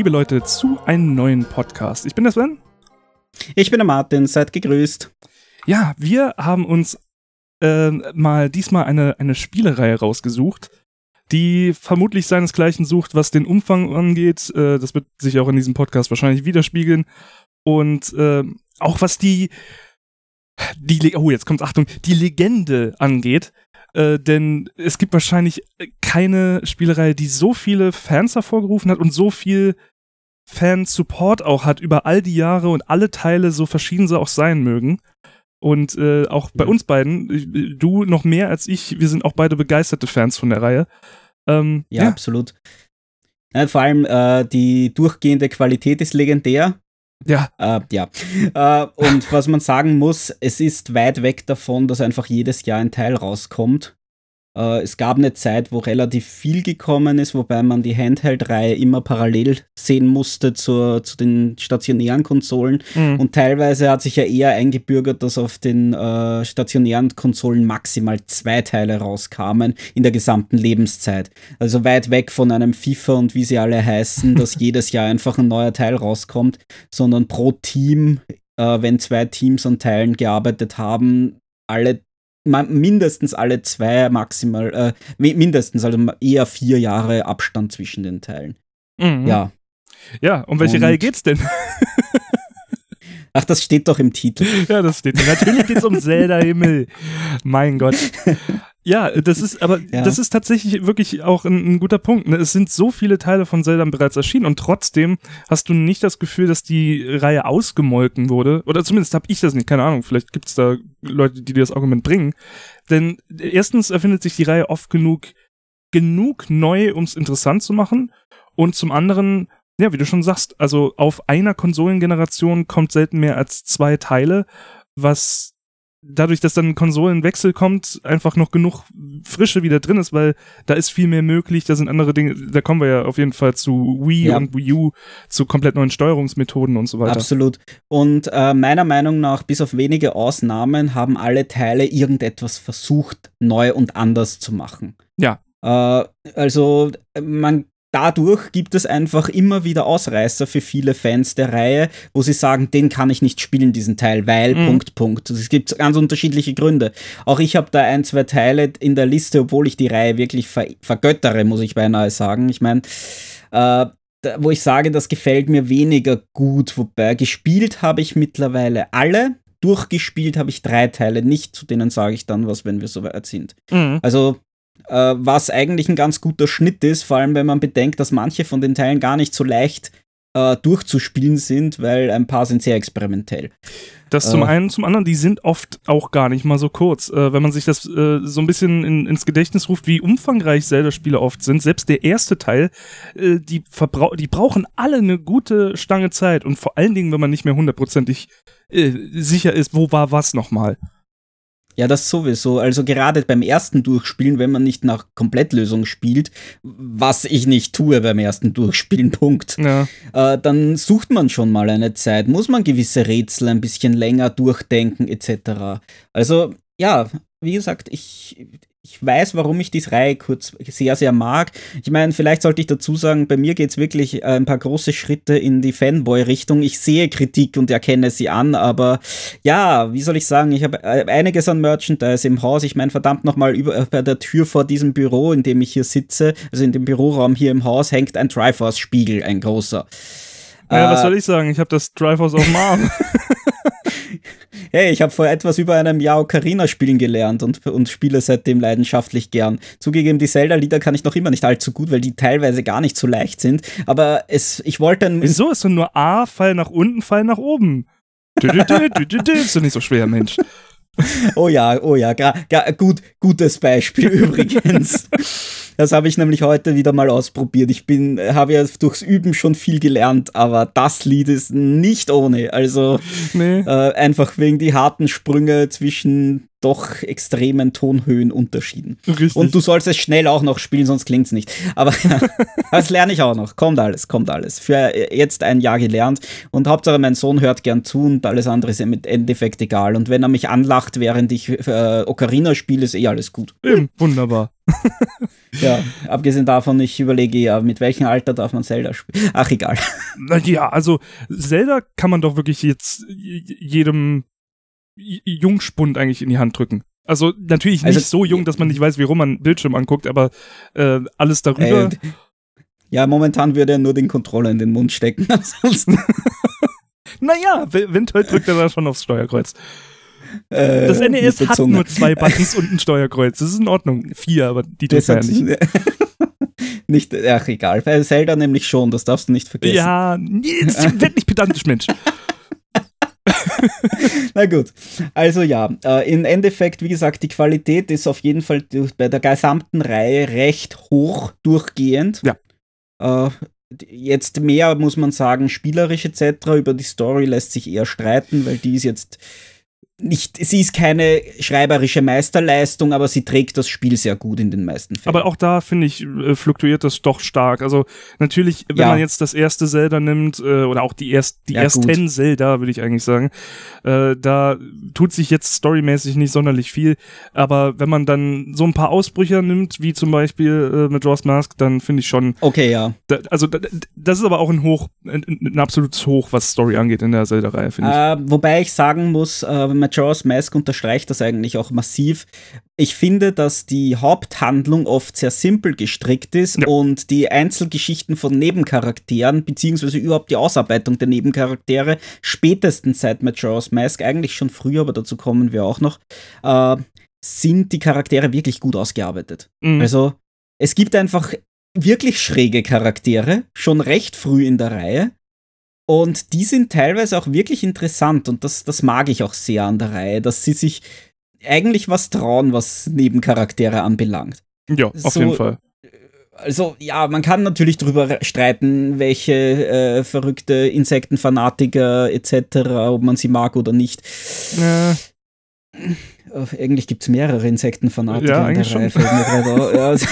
Liebe Leute, zu einem neuen Podcast. Ich bin der Sven. Ich bin der Martin, seid gegrüßt. Ja, wir haben uns äh, mal diesmal eine, eine Spielereihe rausgesucht, die vermutlich seinesgleichen sucht, was den Umfang angeht. Äh, das wird sich auch in diesem Podcast wahrscheinlich widerspiegeln. Und äh, auch was die, die, oh, jetzt kommt Achtung, die Legende angeht. Äh, denn es gibt wahrscheinlich keine Spielereihe, die so viele Fans hervorgerufen hat und so viel Fan-Support auch hat über all die Jahre und alle Teile, so verschieden sie auch sein mögen. Und äh, auch bei uns beiden, du noch mehr als ich, wir sind auch beide begeisterte Fans von der Reihe. Ähm, ja, ja, absolut. Ja, vor allem äh, die durchgehende Qualität ist legendär. Ja. Äh, ja. Äh, und was man sagen muss, es ist weit weg davon, dass einfach jedes Jahr ein Teil rauskommt. Äh, es gab eine Zeit, wo relativ viel gekommen ist, wobei man die Handheld-Reihe immer parallel sehen musste zur, zu den stationären Konsolen. Mhm. Und teilweise hat sich ja eher eingebürgert, dass auf den äh, stationären Konsolen maximal zwei Teile rauskamen in der gesamten Lebenszeit. Also weit weg von einem FIFA und wie sie alle heißen, dass jedes Jahr einfach ein neuer Teil rauskommt, sondern pro Team äh, wenn zwei Teams an Teilen gearbeitet haben, alle mindestens alle zwei, maximal, äh, mindestens, also eher vier Jahre Abstand zwischen den Teilen. Mhm. Ja. Ja, um welche und Reihe geht's denn? Ach, das steht doch im Titel. Ja, das steht. Natürlich geht's um Zelda Himmel. Mein Gott. Ja, das ist, aber ja. das ist tatsächlich wirklich auch ein, ein guter Punkt. Ne? Es sind so viele Teile von Zelda bereits erschienen und trotzdem hast du nicht das Gefühl, dass die Reihe ausgemolken wurde. Oder zumindest habe ich das nicht, keine Ahnung. Vielleicht gibt es da Leute, die dir das Argument bringen. Denn erstens erfindet sich die Reihe oft genug, genug neu, um es interessant zu machen. Und zum anderen, ja, wie du schon sagst, also auf einer Konsolengeneration kommt selten mehr als zwei Teile, was dadurch, dass dann ein Konsolenwechsel kommt, einfach noch genug Frische wieder drin ist, weil da ist viel mehr möglich, da sind andere Dinge, da kommen wir ja auf jeden Fall zu Wii ja. und Wii U, zu komplett neuen Steuerungsmethoden und so weiter. Absolut. Und äh, meiner Meinung nach, bis auf wenige Ausnahmen, haben alle Teile irgendetwas versucht, neu und anders zu machen. Ja. Äh, also man dadurch gibt es einfach immer wieder Ausreißer für viele Fans der Reihe, wo sie sagen, den kann ich nicht spielen, diesen Teil, weil, mhm. Punkt, Punkt. Es gibt ganz unterschiedliche Gründe. Auch ich habe da ein, zwei Teile in der Liste, obwohl ich die Reihe wirklich ver vergöttere, muss ich beinahe sagen. Ich meine, äh, wo ich sage, das gefällt mir weniger gut, wobei gespielt habe ich mittlerweile alle. Durchgespielt habe ich drei Teile nicht, zu denen sage ich dann was, wenn wir soweit sind. Mhm. Also äh, was eigentlich ein ganz guter Schnitt ist, vor allem wenn man bedenkt, dass manche von den Teilen gar nicht so leicht äh, durchzuspielen sind, weil ein paar sind sehr experimentell. Das zum äh. einen, zum anderen, die sind oft auch gar nicht mal so kurz. Äh, wenn man sich das äh, so ein bisschen in, ins Gedächtnis ruft, wie umfangreich Zelda-Spiele oft sind, selbst der erste Teil, äh, die, die brauchen alle eine gute Stange Zeit und vor allen Dingen, wenn man nicht mehr hundertprozentig äh, sicher ist, wo war was nochmal. Ja, das sowieso. Also gerade beim ersten Durchspielen, wenn man nicht nach Komplettlösung spielt, was ich nicht tue beim ersten Durchspielen, Punkt, ja. äh, dann sucht man schon mal eine Zeit, muss man gewisse Rätsel ein bisschen länger durchdenken etc. Also ja, wie gesagt, ich, ich weiß, warum ich diese Reihe kurz sehr, sehr mag. Ich meine, vielleicht sollte ich dazu sagen, bei mir geht es wirklich äh, ein paar große Schritte in die Fanboy-Richtung. Ich sehe Kritik und erkenne sie an, aber ja, wie soll ich sagen, ich habe äh, einiges an Merchandise im Haus. Ich meine, verdammt nochmal, äh, bei der Tür vor diesem Büro, in dem ich hier sitze, also in dem Büroraum hier im Haus, hängt ein Triforce-Spiegel, ein großer. Ja, äh, was soll ich sagen? Ich habe das Triforce auf dem Arm. hey, ich habe vor etwas über einem Jahr Ocarina spielen gelernt und, und spiele seitdem leidenschaftlich gern. Zugegeben, die Zelda-Lieder kann ich noch immer nicht allzu gut, weil die teilweise gar nicht so leicht sind. Aber es, ich wollte dann. Wieso ist denn nur A, Fall nach unten, Fall nach oben? ist doch nicht so schwer, Mensch. Oh ja, oh ja, gut, gutes Beispiel übrigens. Das habe ich nämlich heute wieder mal ausprobiert. Ich bin, habe ja durchs Üben schon viel gelernt, aber das Lied ist nicht ohne. Also nee. äh, einfach wegen die harten Sprünge zwischen doch extremen Tonhöhenunterschieden. Richtig. Und du sollst es schnell auch noch spielen, sonst klingt es nicht. Aber das lerne ich auch noch. Kommt alles, kommt alles. Für jetzt ein Jahr gelernt. Und Hauptsache mein Sohn hört gern zu und alles andere ist im Endeffekt egal. Und wenn er mich anlacht, während ich äh, Ocarina spiele, ist eh alles gut. Eben, wunderbar. Ja, abgesehen davon, ich überlege ja, mit welchem Alter darf man Zelda spielen. Ach, egal. Ja, also Zelda kann man doch wirklich jetzt jedem Jungspund eigentlich in die Hand drücken. Also natürlich nicht also, so jung, dass man nicht weiß, wie rum man Bildschirm anguckt, aber äh, alles darüber. Äh, ja, momentan würde er nur den Controller in den Mund stecken. Ansonsten. naja, Windhöll drückt er da schon aufs Steuerkreuz. Äh, das NES hat nur zwei Buttons und ein Steuerkreuz. Das ist in Ordnung. Vier, aber die drückt er ja nicht. nicht. Ach, egal. Bei Zelda nämlich schon, das darfst du nicht vergessen. Ja, jetzt werd nicht pedantisch, Mensch. Na gut. Also ja, äh, im Endeffekt, wie gesagt, die Qualität ist auf jeden Fall bei der gesamten Reihe recht hoch durchgehend. Ja. Äh, jetzt mehr muss man sagen, spielerisch etc. Über die Story lässt sich eher streiten, weil die ist jetzt nicht, sie ist keine schreiberische Meisterleistung, aber sie trägt das Spiel sehr gut in den meisten Fällen. Aber auch da, finde ich, äh, fluktuiert das doch stark. Also natürlich, wenn ja. man jetzt das erste Zelda nimmt, äh, oder auch die, erst, die ja, ersten gut. Zelda, würde ich eigentlich sagen, äh, da tut sich jetzt storymäßig nicht sonderlich viel. Aber wenn man dann so ein paar Ausbrüche nimmt, wie zum Beispiel äh, mit Jaws Mask, dann finde ich schon. Okay, ja. Da, also da, das ist aber auch ein Hoch, ein, ein, absolutes Hoch, was Story angeht in der Zelda-Reihe, finde ich. Äh, wobei ich sagen muss, äh, Majora's Mask unterstreicht das eigentlich auch massiv. Ich finde, dass die Haupthandlung oft sehr simpel gestrickt ist ja. und die Einzelgeschichten von Nebencharakteren, beziehungsweise überhaupt die Ausarbeitung der Nebencharaktere, spätestens seit Majora's Mask, eigentlich schon früher, aber dazu kommen wir auch noch, äh, sind die Charaktere wirklich gut ausgearbeitet. Mhm. Also es gibt einfach wirklich schräge Charaktere, schon recht früh in der Reihe. Und die sind teilweise auch wirklich interessant und das, das mag ich auch sehr an der Reihe, dass sie sich eigentlich was trauen, was Nebencharaktere anbelangt. Ja, auf so, jeden Fall. Also ja, man kann natürlich darüber streiten, welche äh, verrückte Insektenfanatiker etc., ob man sie mag oder nicht. Ja. Oh, eigentlich gibt es mehrere Insektenfanatiker ja, in der Reihe. Fällt mir gerade ja.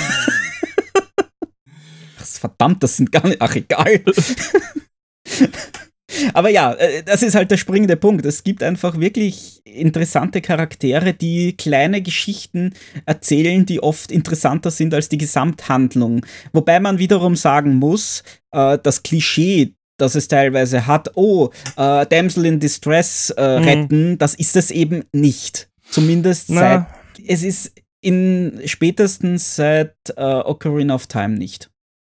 Verdammt, das sind gar nicht. Ach, egal. Aber ja, äh, das ist halt der springende Punkt. Es gibt einfach wirklich interessante Charaktere, die kleine Geschichten erzählen, die oft interessanter sind als die Gesamthandlung. Wobei man wiederum sagen muss, äh, das Klischee, das es teilweise hat, oh, äh, Damsel in Distress mhm. retten, das ist es eben nicht. Zumindest Na. seit, es ist in spätestens seit Ocarina of Time nicht.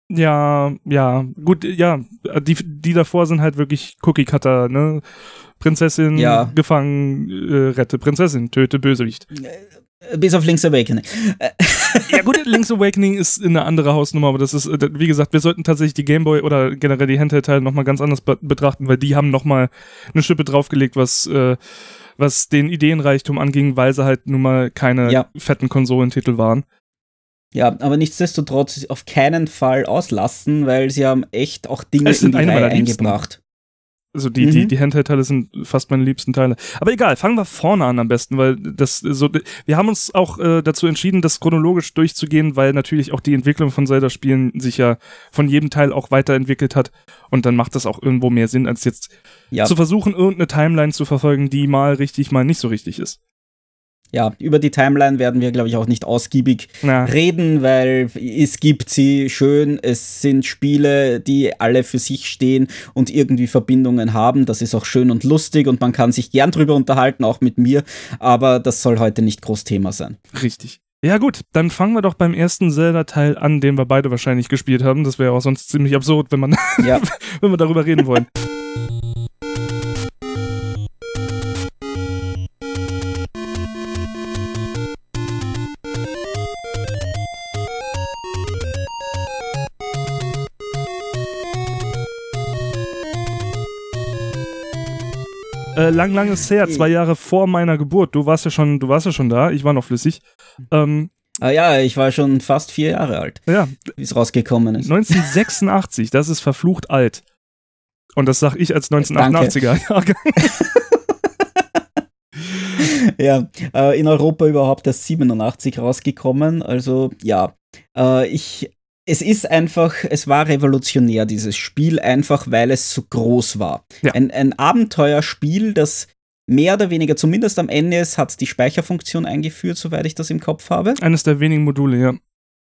Ja, ja, gut, ja, die, die davor sind halt wirklich Cookie-Cutter, ne? Prinzessin ja. gefangen, äh, rette Prinzessin, töte Bösewicht. Äh, bis auf Link's Awakening. ja gut, Link's Awakening ist eine andere Hausnummer, aber das ist, äh, wie gesagt, wir sollten tatsächlich die Gameboy oder generell die Handheld-Teile nochmal ganz anders be betrachten, weil die haben nochmal eine Schippe draufgelegt, was, äh, was den Ideenreichtum anging, weil sie halt nun mal keine ja. fetten Konsolentitel waren. Ja, aber nichtsdestotrotz auf keinen Fall auslassen, weil sie haben echt auch Dinge in die Reihe eingebracht. Also die, mhm. die, die Handheld-Teile sind fast meine liebsten Teile. Aber egal, fangen wir vorne an am besten, weil das so. Wir haben uns auch äh, dazu entschieden, das chronologisch durchzugehen, weil natürlich auch die Entwicklung von Zelda-Spielen sich ja von jedem Teil auch weiterentwickelt hat. Und dann macht das auch irgendwo mehr Sinn, als jetzt ja. zu versuchen, irgendeine Timeline zu verfolgen, die mal richtig, mal nicht so richtig ist ja, über die Timeline werden wir, glaube ich, auch nicht ausgiebig Na. reden, weil es gibt sie schön. Es sind Spiele, die alle für sich stehen und irgendwie Verbindungen haben. Das ist auch schön und lustig und man kann sich gern drüber unterhalten, auch mit mir. Aber das soll heute nicht groß Thema sein. Richtig. Ja gut, dann fangen wir doch beim ersten Zelda-Teil an, den wir beide wahrscheinlich gespielt haben. Das wäre auch sonst ziemlich absurd, wenn man, ja. wenn wir darüber reden wollen. Äh, lang, lang ist her, zwei Jahre vor meiner Geburt. Du warst ja schon, du warst ja schon da, ich war noch flüssig. Ähm, ah ja, ich war schon fast vier Jahre alt, ja. wie es rausgekommen ist. 1986, das ist verflucht alt. Und das sag ich als 1988er Jahrgang. ja, äh, in Europa überhaupt erst 87 rausgekommen. Also ja, äh, ich es ist einfach, es war revolutionär, dieses Spiel, einfach weil es so groß war. Ja. Ein, ein Abenteuerspiel, das mehr oder weniger, zumindest am Ende, es hat die Speicherfunktion eingeführt, soweit ich das im Kopf habe. Eines der wenigen Module, ja.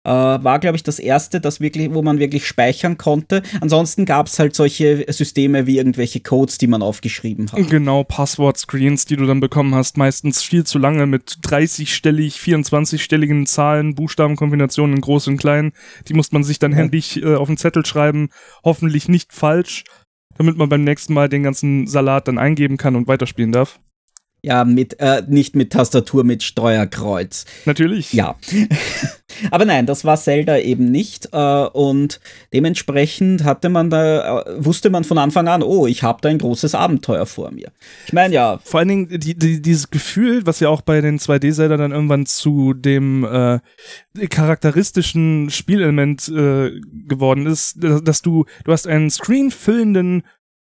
Äh, war, glaube ich, das erste, das wirklich, wo man wirklich speichern konnte. Ansonsten gab es halt solche Systeme wie irgendwelche Codes, die man aufgeschrieben hat. Genau, Passwort-Screens, die du dann bekommen hast, meistens viel zu lange mit 30-stellig, 24-stelligen Zahlen, Buchstabenkombinationen in groß und klein. Die musste man sich dann ja. händisch äh, auf den Zettel schreiben, hoffentlich nicht falsch, damit man beim nächsten Mal den ganzen Salat dann eingeben kann und weiterspielen darf. Ja, mit, äh, nicht mit Tastatur, mit Steuerkreuz. Natürlich. Ja. Aber nein, das war Zelda eben nicht. Äh, und dementsprechend hatte man da, äh, wusste man von Anfang an, oh, ich habe da ein großes Abenteuer vor mir. Ich meine, ja. Vor allen Dingen die, die, dieses Gefühl, was ja auch bei den 2D-Zelda dann irgendwann zu dem äh, charakteristischen Spielelement äh, geworden ist, dass du, du hast einen screenfüllenden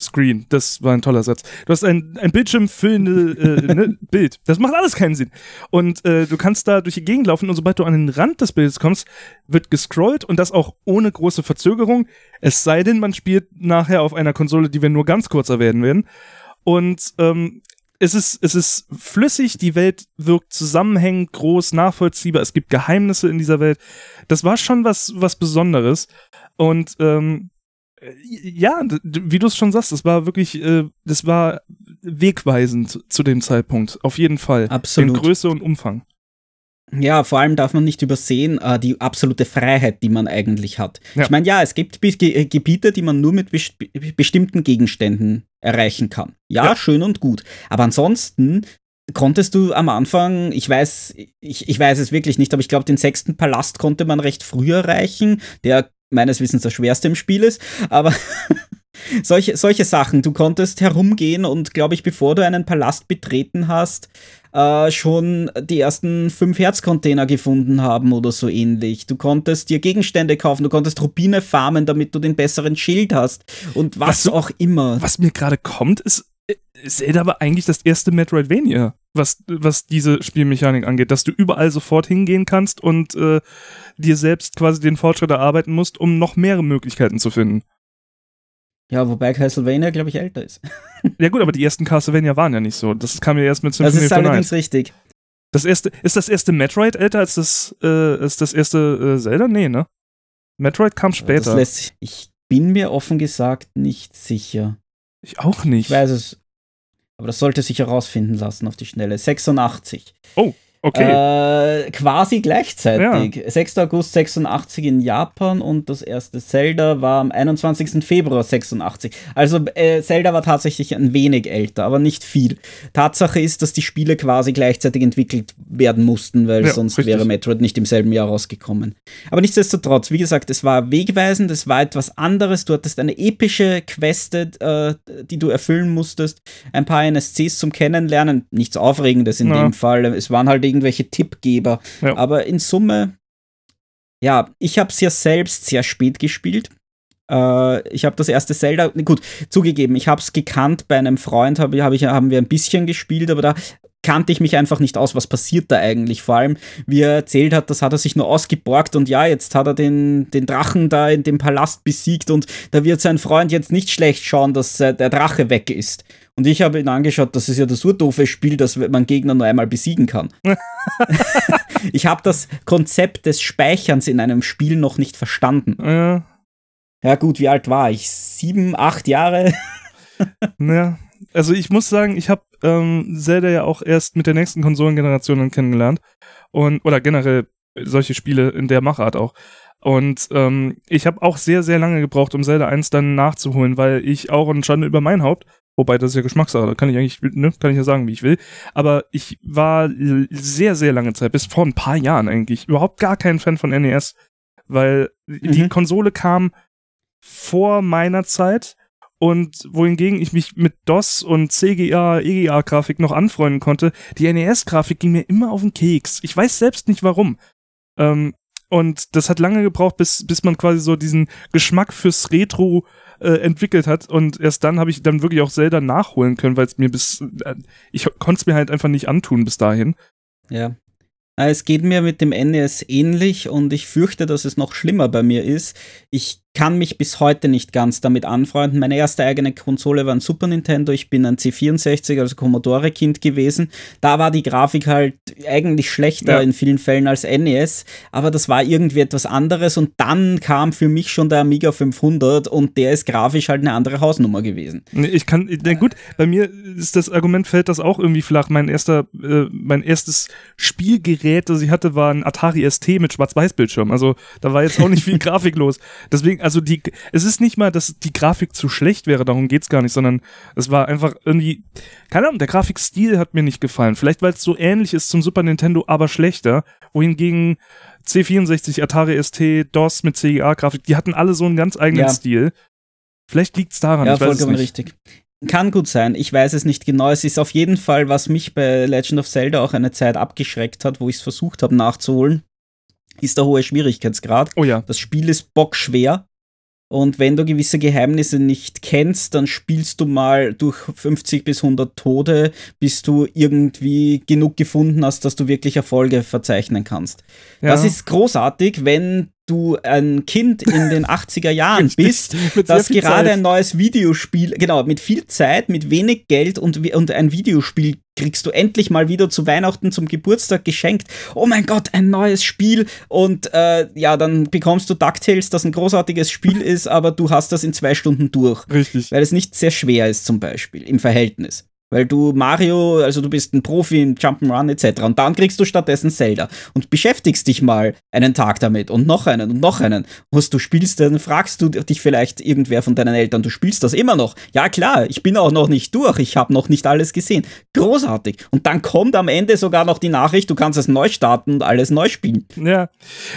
Screen, das war ein toller Satz. Du hast ein, ein bildschirmfüllende äh, ne, Bild. Das macht alles keinen Sinn. Und äh, du kannst da durch die Gegend laufen und sobald du an den Rand des Bildes kommst, wird gescrollt und das auch ohne große Verzögerung. Es sei denn, man spielt nachher auf einer Konsole, die wir nur ganz kurz erwähnen werden. Und ähm, es ist, es ist flüssig, die Welt wirkt zusammenhängend, groß, nachvollziehbar, es gibt Geheimnisse in dieser Welt. Das war schon was, was Besonderes. Und ähm, äh, ja, wie du es schon sagst, das war wirklich, äh, das war wegweisend zu dem Zeitpunkt, auf jeden Fall. Absolut. In Größe und Umfang. Ja, vor allem darf man nicht übersehen, äh, die absolute Freiheit, die man eigentlich hat. Ja. Ich meine, ja, es gibt Ge Gebiete, die man nur mit best bestimmten Gegenständen erreichen kann. Ja, ja, schön und gut. Aber ansonsten konntest du am Anfang, ich weiß, ich, ich weiß es wirklich nicht, aber ich glaube, den sechsten Palast konnte man recht früh erreichen. Der meines Wissens das schwerste im Spiel ist, aber solche, solche Sachen. Du konntest herumgehen und, glaube ich, bevor du einen Palast betreten hast, äh, schon die ersten fünf Herzcontainer gefunden haben oder so ähnlich. Du konntest dir Gegenstände kaufen, du konntest Rubine farmen, damit du den besseren Schild hast und was, was auch immer. Was mir gerade kommt, ist, äh, Zelda war eigentlich das erste Metroidvania was, was diese Spielmechanik angeht, dass du überall sofort hingehen kannst und äh, dir selbst quasi den Fortschritt erarbeiten musst, um noch mehrere Möglichkeiten zu finden. Ja, wobei Castlevania, glaube ich, älter ist. ja gut, aber die ersten Castlevania waren ja nicht so. Das kam ja erst mit Symphony Das ist allerdings richtig. Das erste, ist das erste Metroid älter als das, äh, als das erste äh, Zelda? Nee, ne? Metroid kam später. Lässt, ich bin mir offen gesagt nicht sicher. Ich auch nicht. Ich weiß es aber das sollte sich herausfinden lassen auf die Schnelle. 86. Oh, Okay. Äh, quasi gleichzeitig. Ja. 6. August 86 in Japan und das erste Zelda war am 21. Februar 86. Also äh, Zelda war tatsächlich ein wenig älter, aber nicht viel. Tatsache ist, dass die Spiele quasi gleichzeitig entwickelt werden mussten, weil ja, sonst richtig. wäre Metroid nicht im selben Jahr rausgekommen. Aber nichtsdestotrotz, wie gesagt, es war wegweisend, es war etwas anderes. Du hattest eine epische Quest, äh, die du erfüllen musstest, ein paar NSCs zum Kennenlernen, nichts Aufregendes in ja. dem Fall. Es waren halt irgendwelche Tippgeber. Ja. Aber in Summe, ja, ich habe es ja selbst sehr spät gespielt. Äh, ich habe das erste Zelda, gut, zugegeben, ich habe es gekannt bei einem Freund, hab, hab ich, haben wir ein bisschen gespielt, aber da kannte ich mich einfach nicht aus, was passiert da eigentlich. Vor allem, wie er erzählt hat, das hat er sich nur ausgeborgt und ja, jetzt hat er den, den Drachen da in dem Palast besiegt und da wird sein Freund jetzt nicht schlecht schauen, dass äh, der Drache weg ist. Und ich habe ihn angeschaut, das ist ja das urdoofe Spiel, dass man Gegner nur einmal besiegen kann. ich habe das Konzept des Speicherns in einem Spiel noch nicht verstanden. Ja. Ja, gut, wie alt war ich? Sieben, acht Jahre? ja, also ich muss sagen, ich habe ähm, Zelda ja auch erst mit der nächsten Konsolengeneration kennengelernt. Und, oder generell solche Spiele in der Machart auch. Und ähm, ich habe auch sehr, sehr lange gebraucht, um Zelda 1 dann nachzuholen, weil ich auch, und Schande über mein Haupt, Wobei, das ist ja Geschmackssache, da kann ich eigentlich, ne, kann ich ja sagen, wie ich will. Aber ich war sehr, sehr lange Zeit, bis vor ein paar Jahren eigentlich, überhaupt gar kein Fan von NES, weil mhm. die Konsole kam vor meiner Zeit und wohingegen ich mich mit DOS und CGA, EGA-Grafik noch anfreunden konnte, die NES-Grafik ging mir immer auf den Keks. Ich weiß selbst nicht warum. Ähm, und das hat lange gebraucht, bis, bis man quasi so diesen Geschmack fürs Retro äh, entwickelt hat. Und erst dann habe ich dann wirklich auch Zelda nachholen können, weil es mir bis. Äh, ich konnte es mir halt einfach nicht antun bis dahin. Ja. Es geht mir mit dem NES ähnlich und ich fürchte, dass es noch schlimmer bei mir ist. Ich kann mich bis heute nicht ganz damit anfreunden. Meine erste eigene Konsole war ein Super Nintendo. Ich bin ein C64, also Commodore-Kind gewesen. Da war die Grafik halt eigentlich schlechter ja. in vielen Fällen als NES, aber das war irgendwie etwas anderes und dann kam für mich schon der Amiga 500 und der ist grafisch halt eine andere Hausnummer gewesen. Ich kann, na gut, bei mir ist das Argument, fällt das auch irgendwie flach. Mein erster, äh, mein erstes Spielgerät, das ich hatte, war ein Atari ST mit Schwarz-Weiß-Bildschirm. Also da war jetzt auch nicht viel Grafik los. Deswegen, also die, es ist nicht mal, dass die Grafik zu schlecht wäre, darum geht es gar nicht, sondern es war einfach irgendwie, keine Ahnung, der Grafikstil hat mir nicht gefallen. Vielleicht, weil es so ähnlich ist zum Super Nintendo, aber schlechter. Wohingegen C64, Atari ST, DOS mit CGA-Grafik, die hatten alle so einen ganz eigenen ja. Stil. Vielleicht liegt es daran. Ja, vollkommen richtig. Kann gut sein. Ich weiß es nicht genau. Es ist auf jeden Fall, was mich bei Legend of Zelda auch eine Zeit abgeschreckt hat, wo ich es versucht habe nachzuholen, ist der hohe Schwierigkeitsgrad. Oh ja. Das Spiel ist bockschwer. Und wenn du gewisse Geheimnisse nicht kennst, dann spielst du mal durch 50 bis 100 Tode, bis du irgendwie genug gefunden hast, dass du wirklich Erfolge verzeichnen kannst. Ja. Das ist großartig, wenn du ein Kind in den 80er Jahren bist, das gerade Zeit. ein neues Videospiel, genau, mit viel Zeit, mit wenig Geld und, und ein Videospiel kriegst du endlich mal wieder zu Weihnachten zum Geburtstag geschenkt. Oh mein Gott, ein neues Spiel. Und äh, ja, dann bekommst du DuckTales, das ein großartiges Spiel ist, aber du hast das in zwei Stunden durch. Richtig. Weil es nicht sehr schwer ist, zum Beispiel, im Verhältnis. Weil du Mario, also du bist ein Profi im Jump'n'Run etc. Und dann kriegst du stattdessen Zelda und beschäftigst dich mal einen Tag damit und noch einen und noch einen. Was du spielst, dann fragst du dich vielleicht irgendwer von deinen Eltern, du spielst das immer noch. Ja klar, ich bin auch noch nicht durch, ich habe noch nicht alles gesehen. Großartig. Und dann kommt am Ende sogar noch die Nachricht, du kannst es neu starten und alles neu spielen. Ja,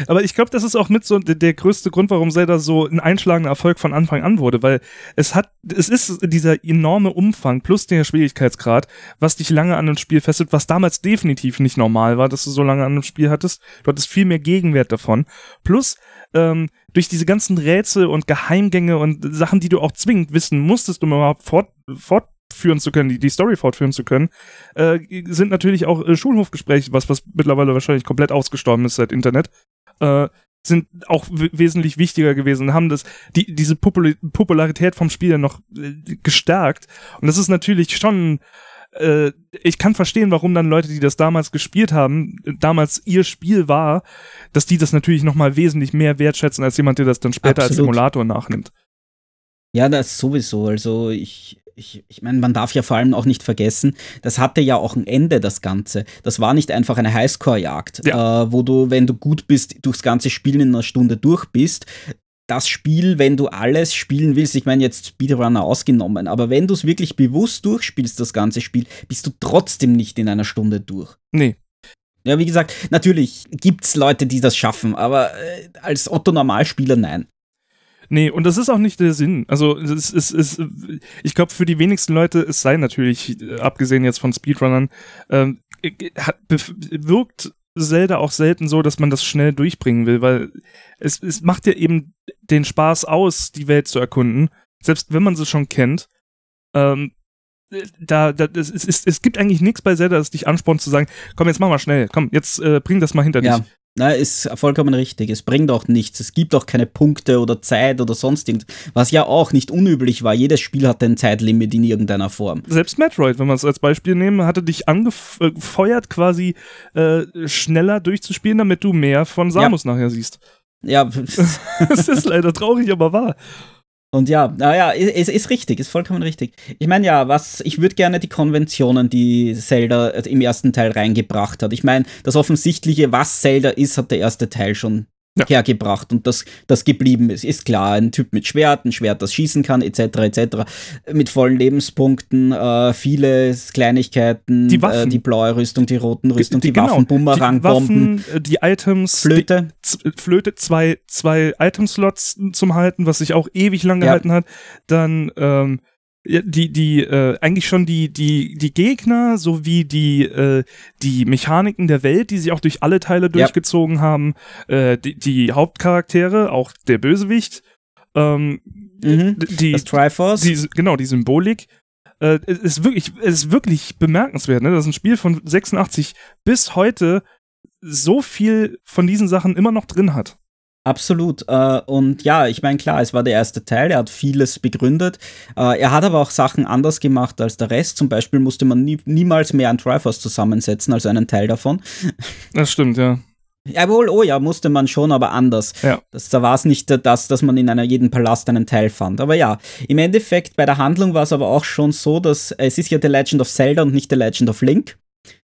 aber ich glaube, das ist auch mit so der, der größte Grund, warum Zelda so ein einschlagender Erfolg von Anfang an wurde, weil es hat, es ist dieser enorme Umfang plus der Schwierigkeit Schwierigkeitsgrad, was dich lange an einem Spiel fesselt, was damals definitiv nicht normal war, dass du so lange an einem Spiel hattest. Du hattest viel mehr Gegenwert davon. Plus, ähm, durch diese ganzen Rätsel und Geheimgänge und Sachen, die du auch zwingend wissen musstest, um überhaupt fort, fortführen zu können, die, die Story fortführen zu können, äh, sind natürlich auch äh, Schulhofgespräche, was, was mittlerweile wahrscheinlich komplett ausgestorben ist seit Internet, äh, sind auch wesentlich wichtiger gewesen, haben das, die, diese Popul Popularität vom Spiel noch äh, gestärkt. Und das ist natürlich schon, äh, ich kann verstehen, warum dann Leute, die das damals gespielt haben, damals ihr Spiel war, dass die das natürlich nochmal wesentlich mehr wertschätzen, als jemand, der das dann später Absolut. als Simulator nachnimmt. Ja, das sowieso. Also ich, ich, ich meine, man darf ja vor allem auch nicht vergessen, das hatte ja auch ein Ende, das Ganze. Das war nicht einfach eine Highscore-Jagd, ja. äh, wo du, wenn du gut bist, durchs ganze Spiel in einer Stunde durch bist. Das Spiel, wenn du alles spielen willst, ich meine jetzt Speedrunner ausgenommen, aber wenn du es wirklich bewusst durchspielst, das ganze Spiel, bist du trotzdem nicht in einer Stunde durch. Nee. Ja, wie gesagt, natürlich gibt es Leute, die das schaffen, aber äh, als Otto-Normalspieler nein. Nee, und das ist auch nicht der Sinn. Also es ist, es, ich glaube, für die wenigsten Leute, es sei natürlich, äh, abgesehen jetzt von Speedrunnern, ähm, hat, wirkt Zelda auch selten so, dass man das schnell durchbringen will, weil es, es macht ja eben den Spaß aus, die Welt zu erkunden, selbst wenn man sie schon kennt. Ähm, da, da es, es, es gibt eigentlich nichts bei Zelda, das dich anspornt zu sagen, komm, jetzt mach mal schnell, komm, jetzt äh, bring das mal hinter ja. dich. Na, ist vollkommen richtig. Es bringt auch nichts. Es gibt auch keine Punkte oder Zeit oder sonst irgendwas. Was ja auch nicht unüblich war. Jedes Spiel hatte ein Zeitlimit in irgendeiner Form. Selbst Metroid, wenn wir es als Beispiel nehmen, hatte dich angefeuert, quasi äh, schneller durchzuspielen, damit du mehr von Samus ja. nachher siehst. Ja. das ist leider traurig, aber wahr. Und ja, naja, es ist, ist richtig, ist vollkommen richtig. Ich meine ja, was, ich würde gerne die Konventionen, die Zelda im ersten Teil reingebracht hat. Ich meine, das Offensichtliche, was Zelda ist, hat der erste Teil schon ja. hergebracht und das, das geblieben ist. Ist klar, ein Typ mit Schwert, ein Schwert, das schießen kann, etc., etc., mit vollen Lebenspunkten, äh, viele Kleinigkeiten, die, Waffen. Äh, die blaue Rüstung, die roten Rüstung, die, die, die genau. Waffen, Bumerang, Bomben. Äh, die Items. Flöte. Die, Flöte, zwei, zwei Item-Slots zum Halten, was sich auch ewig lang gehalten ja. hat. Dann, ähm, die die äh, eigentlich schon die die die Gegner sowie die äh, die Mechaniken der Welt, die sich auch durch alle Teile durchgezogen ja. haben, äh, die, die Hauptcharaktere, auch der Bösewicht, ähm, mhm. die das Triforce, die, genau die Symbolik, äh, ist wirklich ist wirklich bemerkenswert. Ne? Das ist ein Spiel von 86 bis heute so viel von diesen Sachen immer noch drin hat. Absolut. Äh, und ja, ich meine, klar, es war der erste Teil, er hat vieles begründet. Äh, er hat aber auch Sachen anders gemacht als der Rest. Zum Beispiel musste man nie, niemals mehr ein Triforce zusammensetzen, also einen Teil davon. Das stimmt, ja. Jawohl, oh ja, musste man schon, aber anders. Ja. Das, da war es nicht das, dass man in einer jeden Palast einen Teil fand. Aber ja, im Endeffekt bei der Handlung war es aber auch schon so, dass es ist ja The Legend of Zelda und nicht The Legend of Link.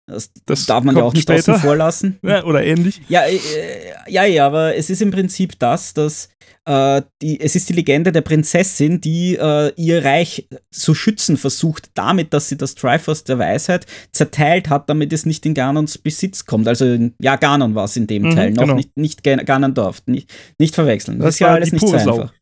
Das, das darf man ja auch nicht später. außen vor lassen. Ja, oder ähnlich. Ja, äh, ja, ja, aber es ist im Prinzip das, dass äh, die, es ist die Legende der Prinzessin, die äh, ihr Reich zu schützen versucht, damit, dass sie das Triforce der Weisheit zerteilt hat, damit es nicht in Ganons Besitz kommt. Also, ja, Ganon war es in dem mhm, Teil, noch genau. nicht, nicht Ganondorf. Nicht, nicht verwechseln. Das, das ist ja alles nicht so einfach.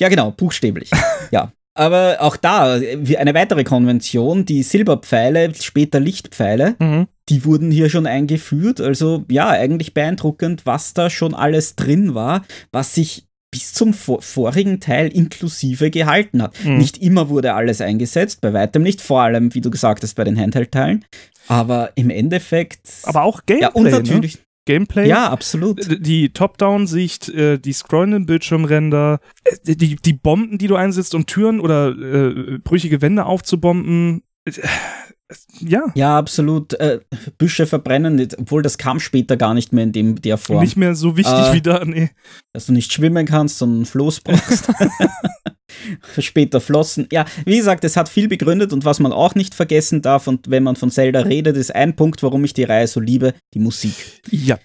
Ja, genau, buchstäblich. ja. Aber auch da, eine weitere Konvention, die Silberpfeile, später Lichtpfeile, mhm. die wurden hier schon eingeführt. Also ja, eigentlich beeindruckend, was da schon alles drin war, was sich bis zum vorigen Teil inklusive gehalten hat. Mhm. Nicht immer wurde alles eingesetzt, bei weitem nicht, vor allem, wie du gesagt hast, bei den Handheld-Teilen. Aber im Endeffekt. Aber auch Gameplay. Ja, und ne? natürlich. Ne? Gameplay. Ja, absolut. Die Top-Down-Sicht, äh, die scrollenden Bildschirmränder, äh, die, die Bomben, die du einsetzt, um Türen oder äh, brüchige Wände aufzubomben. Ja. Ja, absolut. Äh, Büsche verbrennen, obwohl das kam später gar nicht mehr in dem, der Form. Nicht mehr so wichtig äh, wie da, nee. Dass du nicht schwimmen kannst, sondern Floß brauchst. später Flossen. Ja, wie gesagt, es hat viel begründet und was man auch nicht vergessen darf, und wenn man von Zelda redet, ist ein Punkt, warum ich die Reihe so liebe, die Musik. Ja.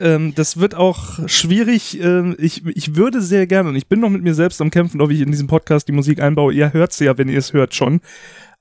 Ähm, das wird auch schwierig. Ähm, ich, ich würde sehr gerne, und ich bin noch mit mir selbst am Kämpfen, ob ich in diesem Podcast die Musik einbaue. Ihr hört sie ja, wenn ihr es hört, schon.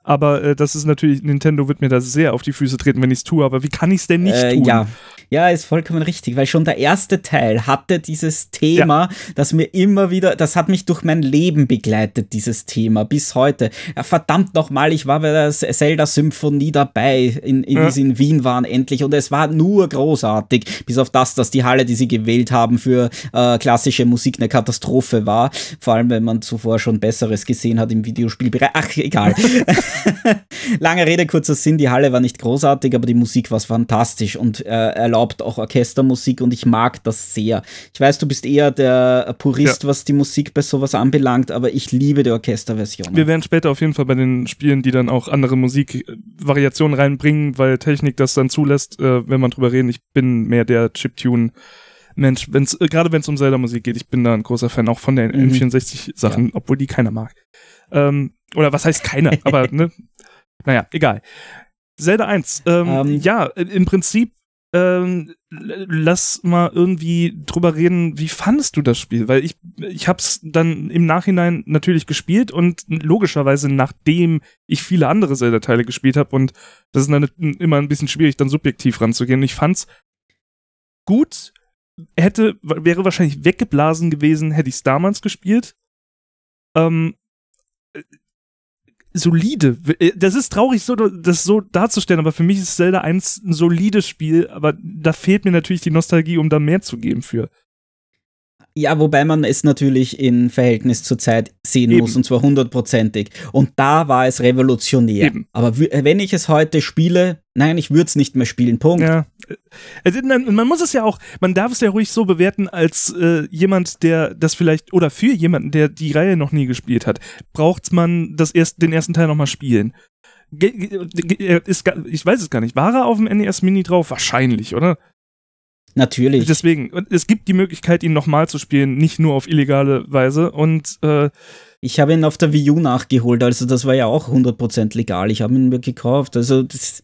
Aber äh, das ist natürlich, Nintendo wird mir da sehr auf die Füße treten, wenn ich es tue. Aber wie kann ich es denn nicht äh, tun? Ja. ja, ist vollkommen richtig, weil schon der erste Teil hatte dieses Thema, ja. das mir immer wieder, das hat mich durch mein Leben begleitet, dieses Thema, bis heute. Verdammt nochmal, ich war bei der Zelda-Symphonie dabei, in, in, ja. wie sie in Wien waren endlich. Und es war nur großartig, bis auf das, dass die Halle, die sie gewählt haben für äh, klassische Musik, eine Katastrophe war. Vor allem, wenn man zuvor schon Besseres gesehen hat im Videospielbereich. Ach, egal. Lange Rede, kurzer Sinn, die Halle war nicht großartig, aber die Musik war fantastisch und äh, erlaubt auch Orchestermusik und ich mag das sehr. Ich weiß, du bist eher der Purist, ja. was die Musik bei sowas anbelangt, aber ich liebe die Orchesterversion. Wir werden später auf jeden Fall bei den Spielen, die dann auch andere Musikvariationen reinbringen, weil Technik das dann zulässt, äh, wenn man drüber reden. Ich bin mehr der Chiptune. Mensch, wenn's, äh, gerade wenn es um Zelda-Musik geht, ich bin da ein großer Fan auch von den mhm. N64-Sachen, ja. obwohl die keiner mag. Ähm, oder was heißt keiner, aber ne? Naja, egal. Zelda 1. Ähm, um. Ähm. Ja, im Prinzip ähm, lass mal irgendwie drüber reden, wie fandest du das Spiel? Weil ich, ich hab's dann im Nachhinein natürlich gespielt und logischerweise nachdem ich viele andere Zelda-Teile gespielt habe und das ist dann immer ein bisschen schwierig, dann subjektiv ranzugehen. Ich fand's gut, hätte, wäre wahrscheinlich weggeblasen gewesen, hätte ich's damals gespielt. Ähm, solide. Äh, das ist traurig, so, das so darzustellen, aber für mich ist Zelda 1 ein solides Spiel, aber da fehlt mir natürlich die Nostalgie, um da mehr zu geben für. Ja, wobei man es natürlich in Verhältnis zur Zeit sehen Eben. muss, und zwar hundertprozentig. Und da war es revolutionär. Eben. Aber wenn ich es heute spiele, nein, ich würde es nicht mehr spielen. Punkt. Ja. Also, man muss es ja auch, man darf es ja ruhig so bewerten, als äh, jemand, der das vielleicht, oder für jemanden, der die Reihe noch nie gespielt hat, braucht man das erst, den ersten Teil nochmal spielen. Ist, ich weiß es gar nicht. War er auf dem NES Mini drauf? Wahrscheinlich, oder? Natürlich. Deswegen, es gibt die Möglichkeit, ihn nochmal zu spielen, nicht nur auf illegale Weise. Und äh, ich habe ihn auf der Wii U nachgeholt, also das war ja auch 100% legal. Ich habe ihn mir gekauft. Also das,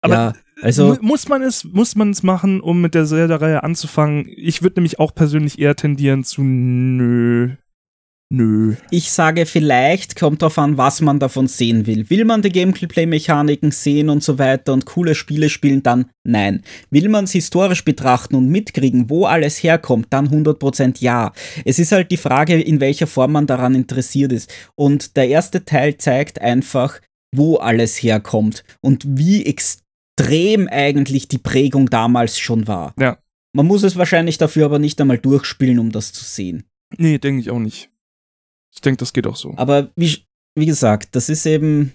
aber ja, also muss man es muss man es machen, um mit der Zelda-Reihe anzufangen? Ich würde nämlich auch persönlich eher tendieren zu nö. Nö. Ich sage vielleicht, kommt darauf an, was man davon sehen will. Will man die Gameplay-Mechaniken sehen und so weiter und coole Spiele spielen, dann nein. Will man es historisch betrachten und mitkriegen, wo alles herkommt, dann 100% ja. Es ist halt die Frage, in welcher Form man daran interessiert ist. Und der erste Teil zeigt einfach, wo alles herkommt und wie extrem eigentlich die Prägung damals schon war. Ja. Man muss es wahrscheinlich dafür aber nicht einmal durchspielen, um das zu sehen. Nee, denke ich auch nicht. Ich denke, das geht auch so. Aber wie, wie gesagt, das ist eben,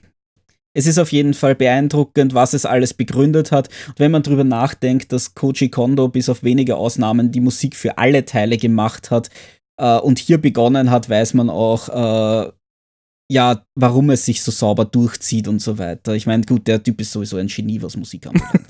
es ist auf jeden Fall beeindruckend, was es alles begründet hat. Und wenn man darüber nachdenkt, dass Koji Kondo bis auf wenige Ausnahmen die Musik für alle Teile gemacht hat äh, und hier begonnen hat, weiß man auch, äh, ja, warum es sich so sauber durchzieht und so weiter. Ich meine, gut, der Typ ist sowieso ein Genie, was Musik anbelangt.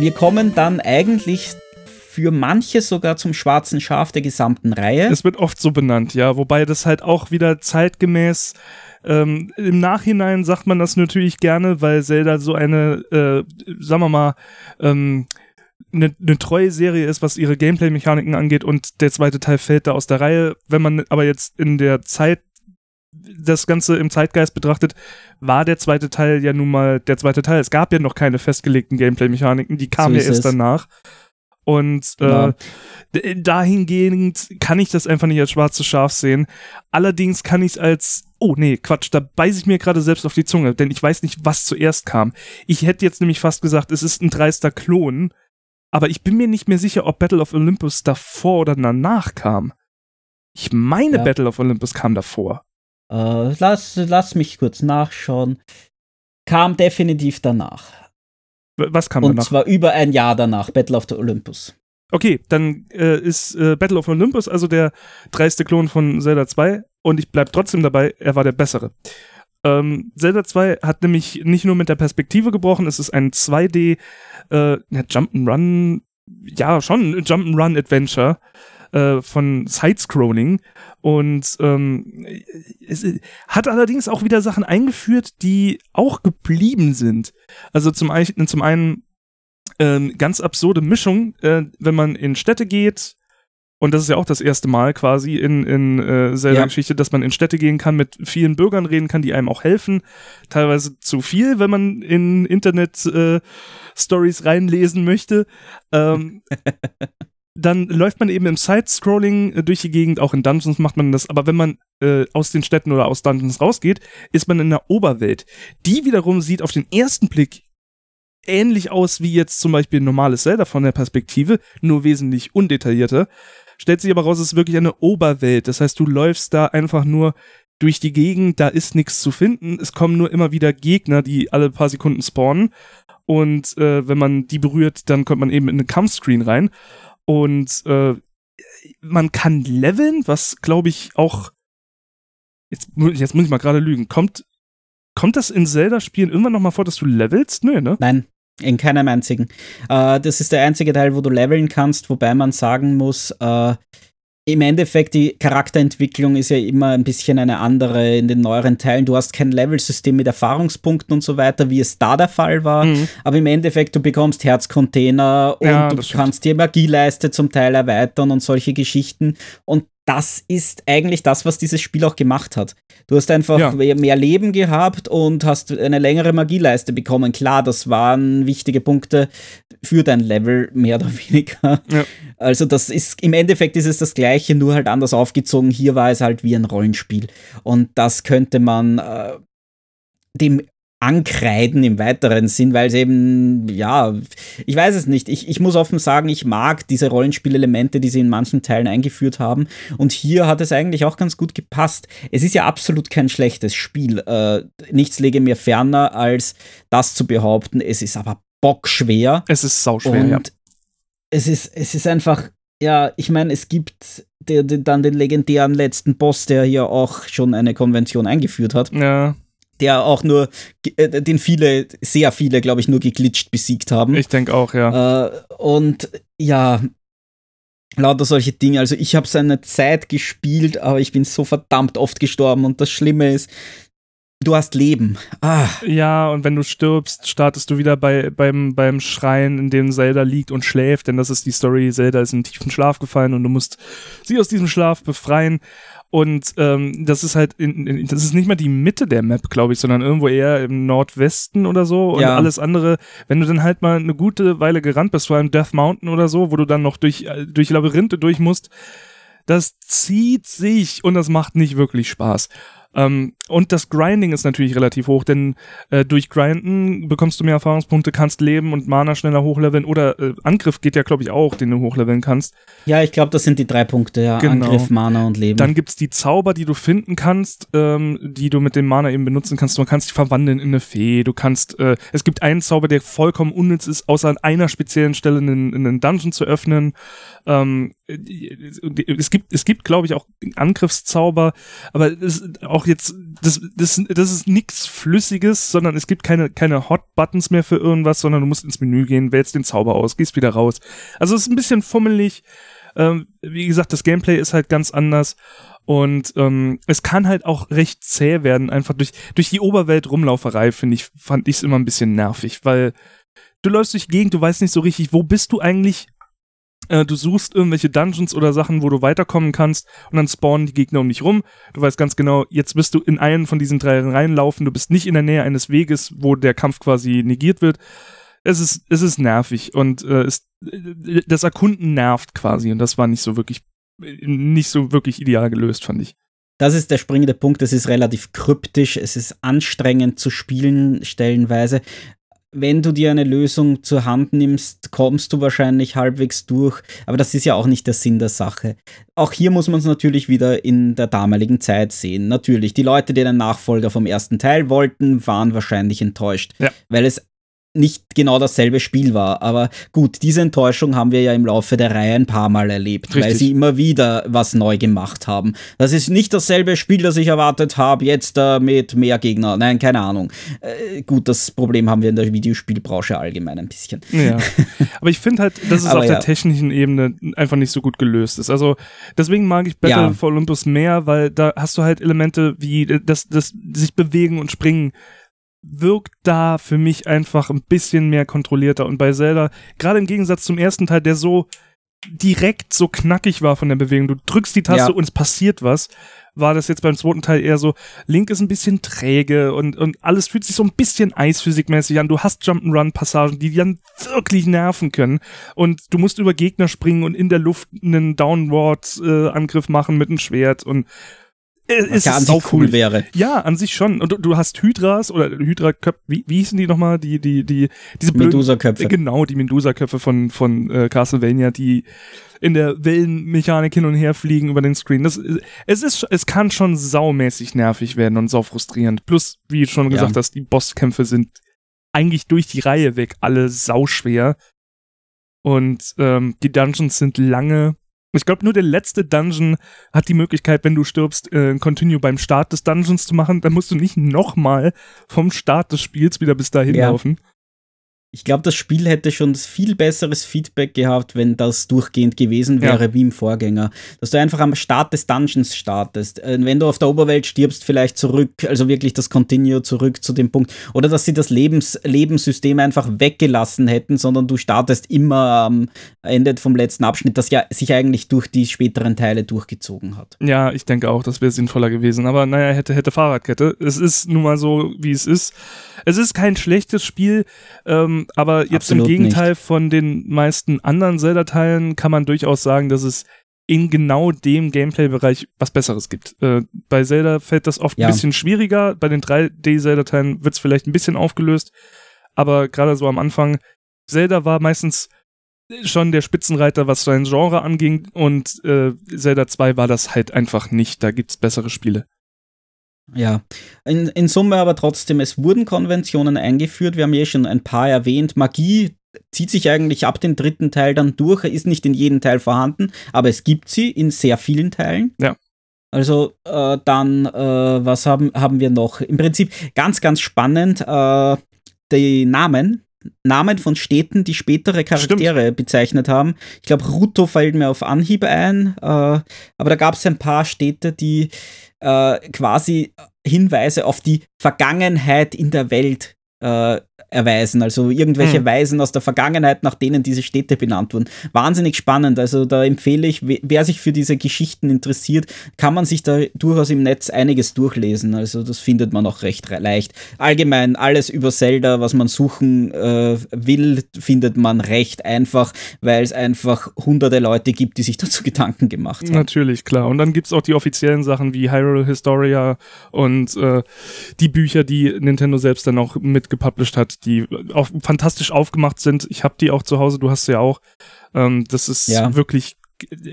Wir kommen dann eigentlich für manche sogar zum schwarzen Schaf der gesamten Reihe. Es wird oft so benannt, ja, wobei das halt auch wieder zeitgemäß ähm, Im Nachhinein sagt man das natürlich gerne, weil Zelda so eine, äh, sagen wir mal, ähm, eine, eine treue Serie ist, was ihre Gameplay-Mechaniken angeht und der zweite Teil fällt da aus der Reihe. Wenn man aber jetzt in der Zeit das Ganze im Zeitgeist betrachtet, war der zweite Teil ja nun mal der zweite Teil. Es gab ja noch keine festgelegten Gameplay-Mechaniken, die kamen so ja erst es. danach. Und äh, dahingehend kann ich das einfach nicht als schwarzes Schaf sehen. Allerdings kann ich es als, oh nee, Quatsch, da beiße ich mir gerade selbst auf die Zunge, denn ich weiß nicht, was zuerst kam. Ich hätte jetzt nämlich fast gesagt, es ist ein dreister Klon, aber ich bin mir nicht mehr sicher, ob Battle of Olympus davor oder danach kam. Ich meine, ja. Battle of Olympus kam davor. Äh, lass, lass mich kurz nachschauen. Kam definitiv danach. Was kam Und danach? Und zwar über ein Jahr danach, Battle of the Olympus. Okay, dann äh, ist äh, Battle of Olympus also der dreiste Klon von Zelda 2 und ich bleibe trotzdem dabei, er war der bessere. Ähm, Zelda 2 hat nämlich nicht nur mit der Perspektive gebrochen, es ist ein 2D äh, Jump'n'Run, ja schon Jump'n'Run Adventure äh, von Sidescrolling und ähm, es hat allerdings auch wieder Sachen eingeführt, die auch geblieben sind. Also zum, zum einen ähm, ganz absurde Mischung, äh, wenn man in Städte geht, und das ist ja auch das erste Mal quasi in, in äh, Zelda-Geschichte, ja. dass man in Städte gehen kann, mit vielen Bürgern reden kann, die einem auch helfen. Teilweise zu viel, wenn man in Internet-Stories äh, reinlesen möchte. Ähm, dann läuft man eben im Side-Scrolling äh, durch die Gegend, auch in Dungeons macht man das, aber wenn man äh, aus den Städten oder aus Dungeons rausgeht, ist man in der Oberwelt. Die wiederum sieht auf den ersten Blick ähnlich aus wie jetzt zum Beispiel ein normales Zelda von der Perspektive, nur wesentlich undetaillierter. Stellt sich aber raus, es ist wirklich eine Oberwelt. Das heißt, du läufst da einfach nur durch die Gegend, da ist nichts zu finden. Es kommen nur immer wieder Gegner, die alle paar Sekunden spawnen. Und äh, wenn man die berührt, dann kommt man eben in eine Kampfscreen rein. Und äh, man kann leveln, was glaube ich auch. Jetzt, jetzt muss ich mal gerade lügen. Kommt, kommt das in Zelda-Spielen irgendwann nochmal vor, dass du levelst? Nö, ne? Nein, in keinem einzigen. Äh, das ist der einzige Teil, wo du leveln kannst, wobei man sagen muss, äh, im Endeffekt, die Charakterentwicklung ist ja immer ein bisschen eine andere in den neueren Teilen. Du hast kein Level-System mit Erfahrungspunkten und so weiter, wie es da der Fall war. Mhm. Aber im Endeffekt, du bekommst Herzcontainer und ja, du kannst die Magieleiste zum Teil erweitern und solche Geschichten. Und das ist eigentlich das, was dieses Spiel auch gemacht hat. Du hast einfach ja. mehr Leben gehabt und hast eine längere Magieleiste bekommen. Klar, das waren wichtige Punkte für dein Level, mehr oder weniger. Ja. Also, das ist im Endeffekt ist es das Gleiche, nur halt anders aufgezogen. Hier war es halt wie ein Rollenspiel. Und das könnte man äh, dem ankreiden im weiteren Sinn, weil es eben, ja, ich weiß es nicht. Ich, ich muss offen sagen, ich mag diese Rollenspielelemente, die sie in manchen Teilen eingeführt haben. Und hier hat es eigentlich auch ganz gut gepasst. Es ist ja absolut kein schlechtes Spiel. Äh, nichts lege mir ferner, als das zu behaupten. Es ist aber bockschwer. Es ist sauschwer, und ja. Es ist, es ist einfach, ja, ich meine, es gibt der, der, dann den legendären letzten Boss, der hier auch schon eine Konvention eingeführt hat. Ja der auch nur, äh, den viele, sehr viele, glaube ich, nur geglitscht besiegt haben. Ich denke auch, ja. Äh, und ja, lauter solche Dinge. Also ich habe seine Zeit gespielt, aber ich bin so verdammt oft gestorben und das Schlimme ist, Du hast Leben. Ah. Ja, und wenn du stirbst, startest du wieder bei, beim, beim Schrein, in dem Zelda liegt und schläft, denn das ist die Story. Zelda ist in tiefen Schlaf gefallen und du musst sie aus diesem Schlaf befreien. Und ähm, das ist halt, in, in, das ist nicht mal die Mitte der Map, glaube ich, sondern irgendwo eher im Nordwesten oder so. Und ja. alles andere, wenn du dann halt mal eine gute Weile gerannt bist, vor allem Death Mountain oder so, wo du dann noch durch, äh, durch Labyrinthe durch musst, das zieht sich und das macht nicht wirklich Spaß. Ähm, und das Grinding ist natürlich relativ hoch, denn äh, durch Grinden bekommst du mehr Erfahrungspunkte, kannst Leben und Mana schneller hochleveln oder äh, Angriff geht ja, glaube ich, auch, den du hochleveln kannst. Ja, ich glaube, das sind die drei Punkte, ja. Genau. Angriff, Mana und Leben. Dann gibt's die Zauber, die du finden kannst, ähm, die du mit dem Mana eben benutzen kannst. Du kannst dich verwandeln in eine Fee, du kannst, äh, es gibt einen Zauber, der vollkommen unnütz ist, außer an einer speziellen Stelle einen, einen Dungeon zu öffnen. Ähm, es gibt, es gibt, glaube ich, auch Angriffszauber, aber auch jetzt, das, das, das ist nichts Flüssiges, sondern es gibt keine, keine Hot-Buttons mehr für irgendwas, sondern du musst ins Menü gehen, wählst den Zauber aus, gehst wieder raus. Also es ist ein bisschen fummelig. Ähm, wie gesagt, das Gameplay ist halt ganz anders. Und ähm, es kann halt auch recht zäh werden, einfach durch, durch die Oberwelt Rumlauferei, finde ich, fand ich es immer ein bisschen nervig, weil du läufst durch die Gegend, du weißt nicht so richtig, wo bist du eigentlich, äh, du suchst irgendwelche Dungeons oder Sachen, wo du weiterkommen kannst und dann spawnen die Gegner um dich rum. Du weißt ganz genau, jetzt bist du in einen von diesen drei reinlaufen, du bist nicht in der Nähe eines Weges, wo der Kampf quasi negiert wird. Es ist, es ist nervig und äh, es, das Erkunden nervt quasi und das war nicht so wirklich, nicht so wirklich ideal gelöst, fand ich. Das ist der springende Punkt. Es ist relativ kryptisch, es ist anstrengend zu spielen stellenweise wenn du dir eine Lösung zur Hand nimmst, kommst du wahrscheinlich halbwegs durch. Aber das ist ja auch nicht der Sinn der Sache. Auch hier muss man es natürlich wieder in der damaligen Zeit sehen. Natürlich, die Leute, die einen Nachfolger vom ersten Teil wollten, waren wahrscheinlich enttäuscht, ja. weil es nicht genau dasselbe Spiel war. Aber gut, diese Enttäuschung haben wir ja im Laufe der Reihe ein paar Mal erlebt, Richtig. weil sie immer wieder was neu gemacht haben. Das ist nicht dasselbe Spiel, das ich erwartet habe, jetzt äh, mit mehr Gegner. Nein, keine Ahnung. Äh, gut, das Problem haben wir in der Videospielbranche allgemein ein bisschen. Ja. Aber ich finde halt, dass es auf ja. der technischen Ebene einfach nicht so gut gelöst ist. Also deswegen mag ich Battle ja. for Olympus mehr, weil da hast du halt Elemente wie das, das sich bewegen und springen wirkt da für mich einfach ein bisschen mehr kontrollierter. Und bei Zelda, gerade im Gegensatz zum ersten Teil, der so direkt so knackig war von der Bewegung, du drückst die Taste ja. und es passiert was, war das jetzt beim zweiten Teil eher so, Link ist ein bisschen träge und, und alles fühlt sich so ein bisschen Eisphysikmäßig an. Du hast Jump'n'Run-Passagen, die dann wirklich nerven können. Und du musst über Gegner springen und in der Luft einen Downward-Angriff äh, machen mit einem Schwert und was ja an sich cool wäre. Ja, an sich schon. Und du, du hast Hydras oder Hydra-Köpfe, wie, wie hießen die nochmal? Die, die, die, diese Medusa-Köpfe. Genau, die Medusa-Köpfe von, von äh, Castlevania, die in der Wellenmechanik hin und her fliegen über den Screen. Das, es ist, es kann schon saumäßig nervig werden und sau frustrierend. Plus, wie du schon gesagt ja. hast, die Bosskämpfe sind eigentlich durch die Reihe weg alle sauschwer. Und ähm, die Dungeons sind lange ich glaube, nur der letzte Dungeon hat die Möglichkeit, wenn du stirbst, äh, Continue beim Start des Dungeons zu machen. Dann musst du nicht nochmal vom Start des Spiels wieder bis dahin ja. laufen. Ich glaube, das Spiel hätte schon viel besseres Feedback gehabt, wenn das durchgehend gewesen wäre ja. wie im Vorgänger. Dass du einfach am Start des Dungeons startest. Äh, wenn du auf der Oberwelt stirbst, vielleicht zurück, also wirklich das Continue zurück zu dem Punkt. Oder dass sie das Lebens Lebenssystem einfach weggelassen hätten, sondern du startest immer am Ende vom letzten Abschnitt, das ja sich eigentlich durch die späteren Teile durchgezogen hat. Ja, ich denke auch, das wäre sinnvoller gewesen. Aber naja, hätte, hätte Fahrradkette. Es ist nun mal so, wie es ist. Es ist kein schlechtes Spiel. Ähm, aber jetzt Absolut im Gegenteil nicht. von den meisten anderen Zelda-Teilen kann man durchaus sagen, dass es in genau dem Gameplay-Bereich was Besseres gibt. Äh, bei Zelda fällt das oft ja. ein bisschen schwieriger. Bei den 3D-Zelda-Teilen wird es vielleicht ein bisschen aufgelöst. Aber gerade so am Anfang, Zelda war meistens schon der Spitzenreiter, was sein Genre anging. Und äh, Zelda 2 war das halt einfach nicht. Da gibt es bessere Spiele. Ja, in, in Summe aber trotzdem, es wurden Konventionen eingeführt. Wir haben ja schon ein paar erwähnt. Magie zieht sich eigentlich ab dem dritten Teil dann durch, ist nicht in jedem Teil vorhanden, aber es gibt sie in sehr vielen Teilen. Ja. Also äh, dann, äh, was haben, haben wir noch? Im Prinzip ganz, ganz spannend, äh, die Namen Namen von Städten, die spätere Charaktere Stimmt. bezeichnet haben. Ich glaube, Ruto fällt mir auf Anhieb ein, äh, aber da gab es ein paar Städte, die äh, quasi Hinweise auf die Vergangenheit in der Welt äh, erweisen, also irgendwelche hm. Weisen aus der Vergangenheit, nach denen diese Städte benannt wurden. Wahnsinnig spannend, also da empfehle ich, wer sich für diese Geschichten interessiert, kann man sich da durchaus im Netz einiges durchlesen, also das findet man auch recht leicht. Allgemein alles über Zelda, was man suchen äh, will, findet man recht einfach, weil es einfach hunderte Leute gibt, die sich dazu Gedanken gemacht haben. Natürlich, klar. Und dann gibt es auch die offiziellen Sachen wie Hyrule Historia und äh, die Bücher, die Nintendo selbst dann auch mitgepublished hat, die auch fantastisch aufgemacht sind. Ich habe die auch zu Hause, du hast sie ja auch. Ähm, das ist ja. wirklich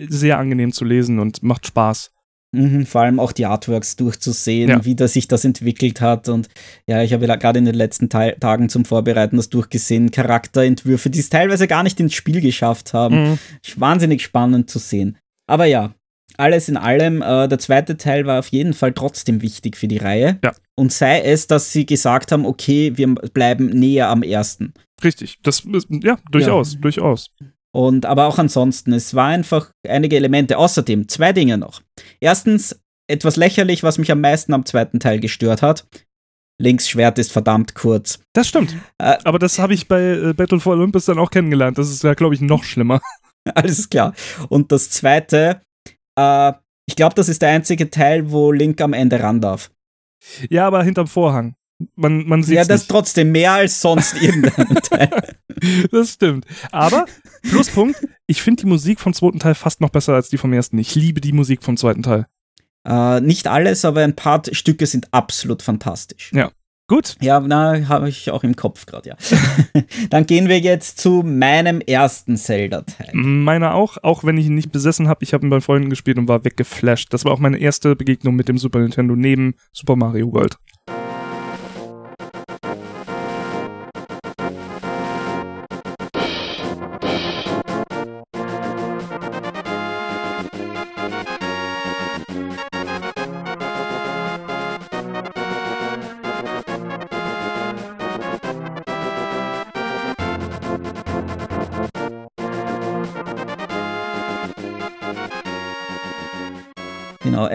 sehr angenehm zu lesen und macht Spaß. Mhm, vor allem auch die Artworks durchzusehen, ja. wie das sich das entwickelt hat. Und ja, ich habe gerade in den letzten Teil Tagen zum Vorbereiten das durchgesehen. Charakterentwürfe, die es teilweise gar nicht ins Spiel geschafft haben. Mhm. Wahnsinnig spannend zu sehen. Aber ja, alles in allem, äh, der zweite Teil war auf jeden Fall trotzdem wichtig für die Reihe. Ja. Und sei es, dass sie gesagt haben, okay, wir bleiben näher am ersten. Richtig, das ist, ja, durchaus, ja. durchaus. Und aber auch ansonsten, es war einfach einige Elemente. Außerdem zwei Dinge noch. Erstens, etwas lächerlich, was mich am meisten am zweiten Teil gestört hat. Links Schwert ist verdammt kurz. Das stimmt. Äh, aber das habe ich bei äh, Battle for Olympus dann auch kennengelernt. Das ist ja, glaube ich, noch schlimmer. Alles klar. Und das zweite, äh, ich glaube, das ist der einzige Teil, wo Link am Ende ran darf. Ja, aber hinterm Vorhang. Man, man sieht Ja, das ist trotzdem mehr als sonst irgendein Teil. Das stimmt. Aber, Pluspunkt, ich finde die Musik vom zweiten Teil fast noch besser als die vom ersten. Ich liebe die Musik vom zweiten Teil. Äh, nicht alles, aber ein paar Stücke sind absolut fantastisch. Ja. Gut. Ja, na, habe ich auch im Kopf gerade, ja. Dann gehen wir jetzt zu meinem ersten Zelda-Teil. Meiner auch, auch wenn ich ihn nicht besessen habe. Ich habe ihn bei Freunden gespielt und war weggeflasht. Das war auch meine erste Begegnung mit dem Super Nintendo neben Super Mario World.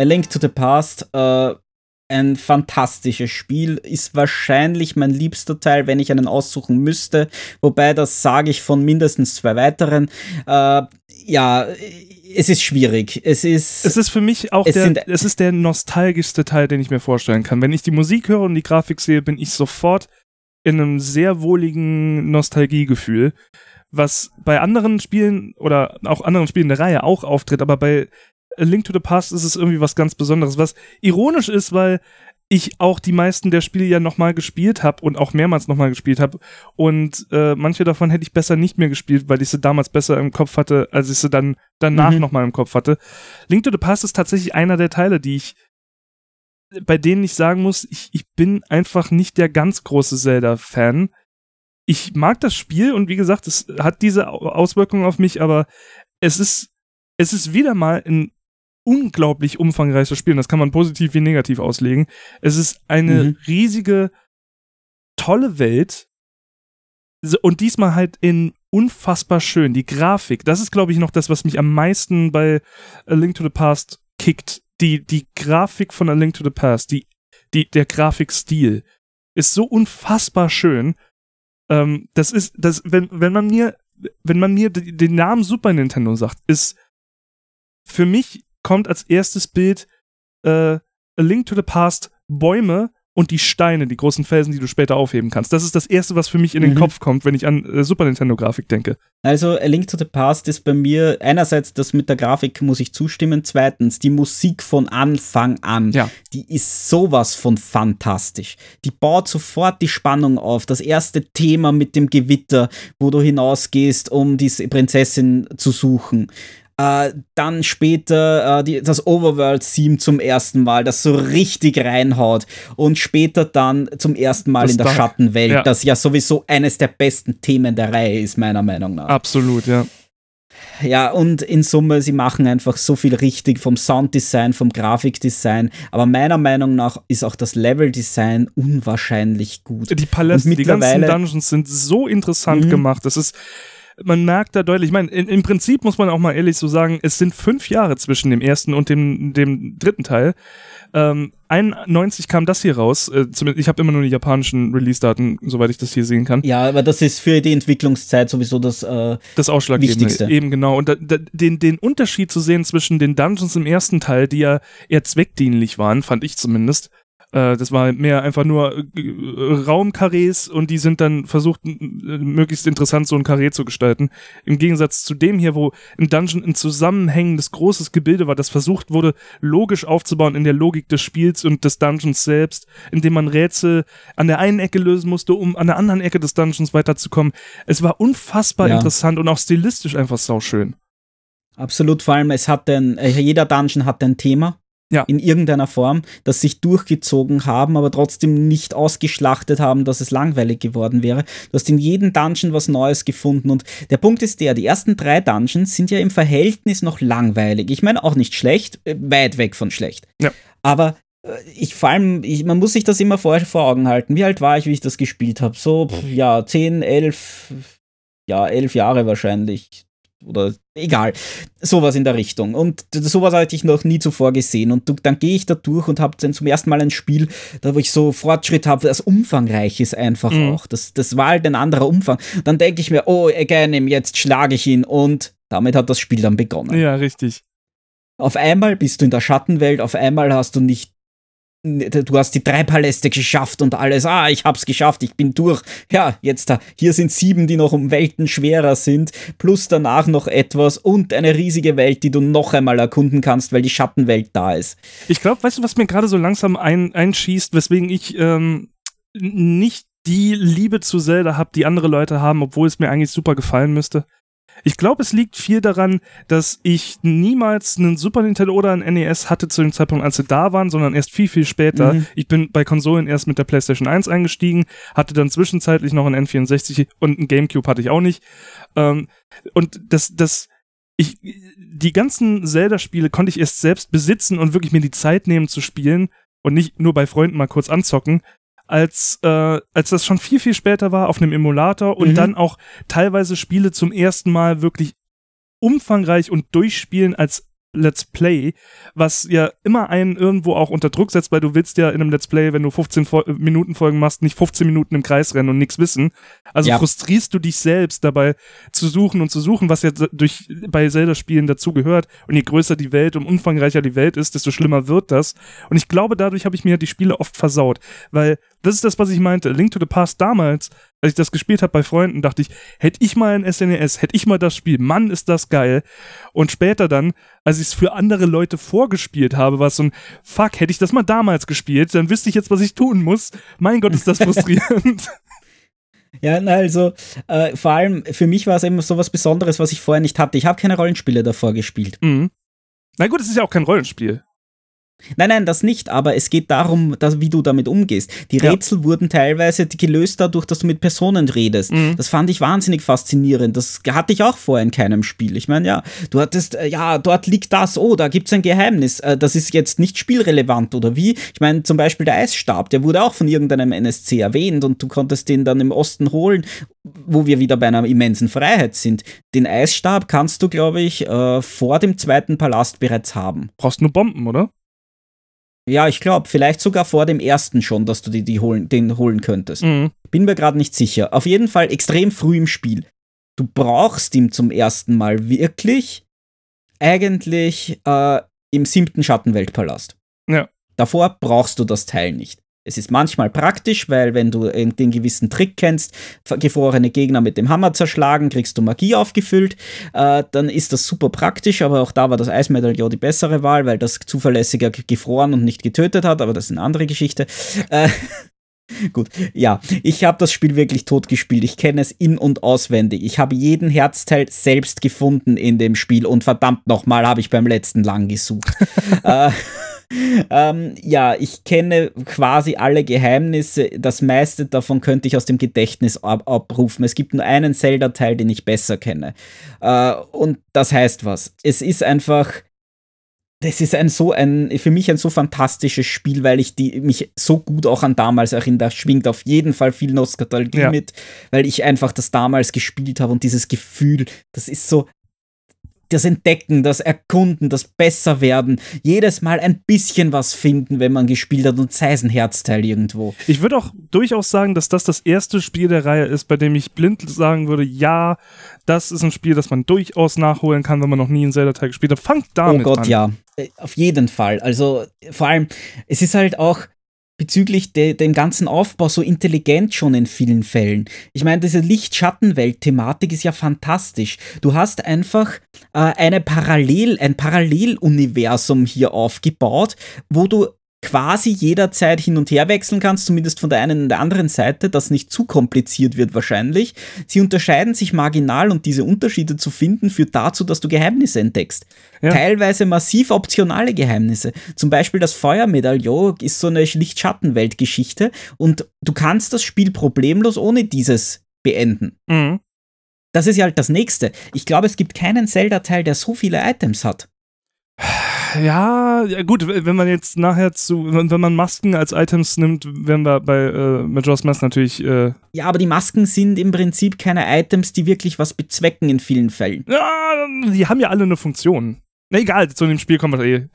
A Link to the Past, äh, ein fantastisches Spiel, ist wahrscheinlich mein liebster Teil, wenn ich einen aussuchen müsste. Wobei, das sage ich von mindestens zwei weiteren. Äh, ja, es ist schwierig. Es ist. Es ist für mich auch es der, es ist der nostalgischste Teil, den ich mir vorstellen kann. Wenn ich die Musik höre und die Grafik sehe, bin ich sofort in einem sehr wohligen Nostalgiegefühl was bei anderen Spielen oder auch anderen Spielen der Reihe auch auftritt, aber bei A Link to the Past ist es irgendwie was ganz Besonderes, was ironisch ist, weil ich auch die meisten der Spiele ja nochmal gespielt habe und auch mehrmals nochmal gespielt habe. Und äh, manche davon hätte ich besser nicht mehr gespielt, weil ich sie damals besser im Kopf hatte, als ich sie dann danach mhm. nochmal im Kopf hatte. Link to the Past ist tatsächlich einer der Teile, die ich, bei denen ich sagen muss, ich, ich bin einfach nicht der ganz große Zelda-Fan. Ich mag das Spiel und wie gesagt, es hat diese Auswirkungen auf mich, aber es ist, es ist wieder mal ein unglaublich umfangreiches Spiel. Und das kann man positiv wie negativ auslegen. Es ist eine mhm. riesige, tolle Welt. Und diesmal halt in unfassbar schön. Die Grafik, das ist, glaube ich, noch das, was mich am meisten bei A Link to the Past kickt. Die, die Grafik von A Link to the Past, die, die, der Grafikstil ist so unfassbar schön. Ähm, das ist, das, wenn, wenn man mir, wenn man mir den Namen Super Nintendo sagt, ist für mich kommt als erstes Bild äh, A Link to the Past Bäume und die Steine, die großen Felsen, die du später aufheben kannst. Das ist das Erste, was für mich in den mhm. Kopf kommt, wenn ich an äh, Super Nintendo-Grafik denke. Also A Link to the Past ist bei mir einerseits das mit der Grafik muss ich zustimmen, zweitens die Musik von Anfang an, ja. die ist sowas von fantastisch. Die baut sofort die Spannung auf. Das erste Thema mit dem Gewitter, wo du hinausgehst, um diese Prinzessin zu suchen. Äh, dann später äh, die, das Overworld-Theme zum ersten Mal, das so richtig reinhaut. Und später dann zum ersten Mal das in der Dark. Schattenwelt, ja. das ja sowieso eines der besten Themen der Reihe ist, meiner Meinung nach. Absolut, ja. Ja, und in Summe, sie machen einfach so viel richtig vom Sounddesign, vom Grafikdesign. Aber meiner Meinung nach ist auch das Leveldesign unwahrscheinlich gut. Die Paläste, die ganzen Dungeons sind so interessant mhm. gemacht. Das ist, man merkt da deutlich, ich meine, im Prinzip muss man auch mal ehrlich so sagen, es sind fünf Jahre zwischen dem ersten und dem, dem dritten Teil. Ähm, 91 kam das hier raus. Äh, ich habe immer nur die japanischen Release-Daten, soweit ich das hier sehen kann. Ja, aber das ist für die Entwicklungszeit sowieso das, äh, das Ausschlaggebende. Wichtigste. Eben genau. Und da, da, den, den Unterschied zu sehen zwischen den Dungeons im ersten Teil, die ja eher zweckdienlich waren, fand ich zumindest, äh, das war mehr einfach nur äh, Raumkarrees und die sind dann versucht, möglichst interessant so ein Karree zu gestalten. Im Gegensatz zu dem hier, wo ein Dungeon ein zusammenhängendes großes Gebilde war, das versucht wurde, logisch aufzubauen in der Logik des Spiels und des Dungeons selbst, indem man Rätsel an der einen Ecke lösen musste, um an der anderen Ecke des Dungeons weiterzukommen. Es war unfassbar ja. interessant und auch stilistisch einfach sauschön. Absolut, vor allem es hat äh, jeder Dungeon hat ein Thema ja. in irgendeiner Form, das sich durchgezogen haben, aber trotzdem nicht ausgeschlachtet haben, dass es langweilig geworden wäre. Du hast in jedem Dungeon was Neues gefunden und der Punkt ist der, die ersten drei Dungeons sind ja im Verhältnis noch langweilig. Ich meine auch nicht schlecht, äh, weit weg von schlecht. Ja. Aber äh, ich vor allem, ich, man muss sich das immer vor, vor Augen halten. Wie alt war ich, wie ich das gespielt habe? So, ja, 10, 11, ja, 11 Jahre wahrscheinlich oder egal, sowas in der Richtung. Und sowas hatte ich noch nie zuvor gesehen. Und dann gehe ich da durch und habe dann zum ersten Mal ein Spiel, da wo ich so Fortschritt habe, das umfangreich ist einfach mhm. auch. Das, das war halt ein anderer Umfang. Dann denke ich mir, oh, again, jetzt schlage ich ihn. Und damit hat das Spiel dann begonnen. Ja, richtig. Auf einmal bist du in der Schattenwelt, auf einmal hast du nicht du hast die drei Paläste geschafft und alles, ah, ich hab's geschafft, ich bin durch. Ja, jetzt da, hier sind sieben, die noch um Welten schwerer sind, plus danach noch etwas und eine riesige Welt, die du noch einmal erkunden kannst, weil die Schattenwelt da ist. Ich glaube, weißt du, was mir gerade so langsam ein, einschießt, weswegen ich ähm, nicht die Liebe zu Zelda habe, die andere Leute haben, obwohl es mir eigentlich super gefallen müsste? Ich glaube, es liegt viel daran, dass ich niemals einen Super Nintendo oder ein NES hatte zu dem Zeitpunkt, als sie da waren, sondern erst viel, viel später. Mhm. Ich bin bei Konsolen erst mit der PlayStation 1 eingestiegen, hatte dann zwischenzeitlich noch ein N64 und ein GameCube hatte ich auch nicht. Ähm, und das, das, ich, die ganzen Zelda-Spiele konnte ich erst selbst besitzen und wirklich mir die Zeit nehmen zu spielen und nicht nur bei Freunden mal kurz anzocken, als, äh, als das schon viel, viel später war auf einem Emulator und mhm. dann auch teilweise Spiele zum ersten Mal wirklich umfangreich und durchspielen als Let's Play, was ja immer einen irgendwo auch unter Druck setzt, weil du willst ja in einem Let's Play, wenn du 15 Fo Minuten Folgen machst, nicht 15 Minuten im Kreis rennen und nichts wissen. Also ja. frustrierst du dich selbst dabei zu suchen und zu suchen, was ja durch bei Zelda-Spielen dazu gehört. Und je größer die Welt und umfangreicher die Welt ist, desto schlimmer wird das. Und ich glaube, dadurch habe ich mir die Spiele oft versaut, weil das ist das, was ich meinte. Link to the Past damals als ich das gespielt habe bei Freunden, dachte ich, hätte ich mal ein SNES, hätte ich mal das Spiel, Mann, ist das geil. Und später dann, als ich es für andere Leute vorgespielt habe, war es so ein, fuck, hätte ich das mal damals gespielt, dann wüsste ich jetzt, was ich tun muss. Mein Gott, ist das frustrierend. Ja, also äh, vor allem für mich war es eben so was Besonderes, was ich vorher nicht hatte. Ich habe keine Rollenspiele davor gespielt. Mhm. Na gut, es ist ja auch kein Rollenspiel. Nein, nein, das nicht, aber es geht darum, dass, wie du damit umgehst. Die ja. Rätsel wurden teilweise gelöst dadurch, dass du mit Personen redest. Mhm. Das fand ich wahnsinnig faszinierend. Das hatte ich auch vorher in keinem Spiel. Ich meine, ja, du hattest, äh, ja, dort liegt das, oh, da gibt es ein Geheimnis. Äh, das ist jetzt nicht spielrelevant oder wie? Ich meine, zum Beispiel der Eisstab, der wurde auch von irgendeinem NSC erwähnt und du konntest den dann im Osten holen, wo wir wieder bei einer immensen Freiheit sind. Den Eisstab kannst du, glaube ich, äh, vor dem zweiten Palast bereits haben. Brauchst nur Bomben, oder? Ja, ich glaube, vielleicht sogar vor dem ersten schon, dass du die, die holen, den holen könntest. Mhm. Bin mir gerade nicht sicher. Auf jeden Fall extrem früh im Spiel. Du brauchst ihn zum ersten Mal wirklich eigentlich äh, im siebten Schattenweltpalast. Ja. Davor brauchst du das Teil nicht. Es ist manchmal praktisch, weil wenn du den gewissen Trick kennst, gefrorene Gegner mit dem Hammer zerschlagen, kriegst du Magie aufgefüllt, äh, dann ist das super praktisch, aber auch da war das Eismedaillon die bessere Wahl, weil das zuverlässiger gefroren und nicht getötet hat, aber das ist eine andere Geschichte. Äh, Gut, ja, ich habe das Spiel wirklich tot gespielt. Ich kenne es in- und auswendig. Ich habe jeden Herzteil selbst gefunden in dem Spiel und verdammt nochmal habe ich beim letzten lang gesucht. äh, ähm, ja, ich kenne quasi alle Geheimnisse. Das meiste davon könnte ich aus dem Gedächtnis ab abrufen. Es gibt nur einen Zelda-Teil, den ich besser kenne. Äh, und das heißt was. Es ist einfach. Das ist ein so ein, für mich ein so fantastisches Spiel, weil ich die, mich so gut auch an damals erinnere. Schwingt auf jeden Fall viel Nostalgie ja. mit, weil ich einfach das damals gespielt habe und dieses Gefühl, das ist so, das Entdecken, das Erkunden, das Besserwerden, jedes Mal ein bisschen was finden, wenn man gespielt hat und sei es ein Herzteil irgendwo. Ich würde auch durchaus sagen, dass das das erste Spiel der Reihe ist, bei dem ich blind sagen würde, ja, das ist ein Spiel, das man durchaus nachholen kann, wenn man noch nie einen Zelda-Teil gespielt hat. Fangt damit an. Oh Gott, an. ja. Äh, auf jeden Fall. Also vor allem, es ist halt auch, bezüglich de, dem ganzen Aufbau so intelligent schon in vielen Fällen. Ich meine, diese Licht-Schattenwelt-Thematik ist ja fantastisch. Du hast einfach äh, eine Parallel, ein Paralleluniversum hier aufgebaut, wo du quasi jederzeit hin und her wechseln kannst, zumindest von der einen und der anderen Seite, das nicht zu kompliziert wird wahrscheinlich. Sie unterscheiden sich marginal und diese Unterschiede zu finden führt dazu, dass du Geheimnisse entdeckst. Ja. Teilweise massiv optionale Geheimnisse. Zum Beispiel das Feuermedaillon ist so eine Licht-Schattenwelt-Geschichte und du kannst das Spiel problemlos ohne dieses beenden. Mhm. Das ist ja halt das nächste. Ich glaube, es gibt keinen Zelda-Teil, der so viele Items hat. Ja, ja, gut, wenn man jetzt nachher zu, wenn man Masken als Items nimmt, werden wir bei äh, Majora's Mask natürlich. Äh ja, aber die Masken sind im Prinzip keine Items, die wirklich was bezwecken in vielen Fällen. Ja, die haben ja alle eine Funktion. Na egal, zu dem Spiel kommen wir eh.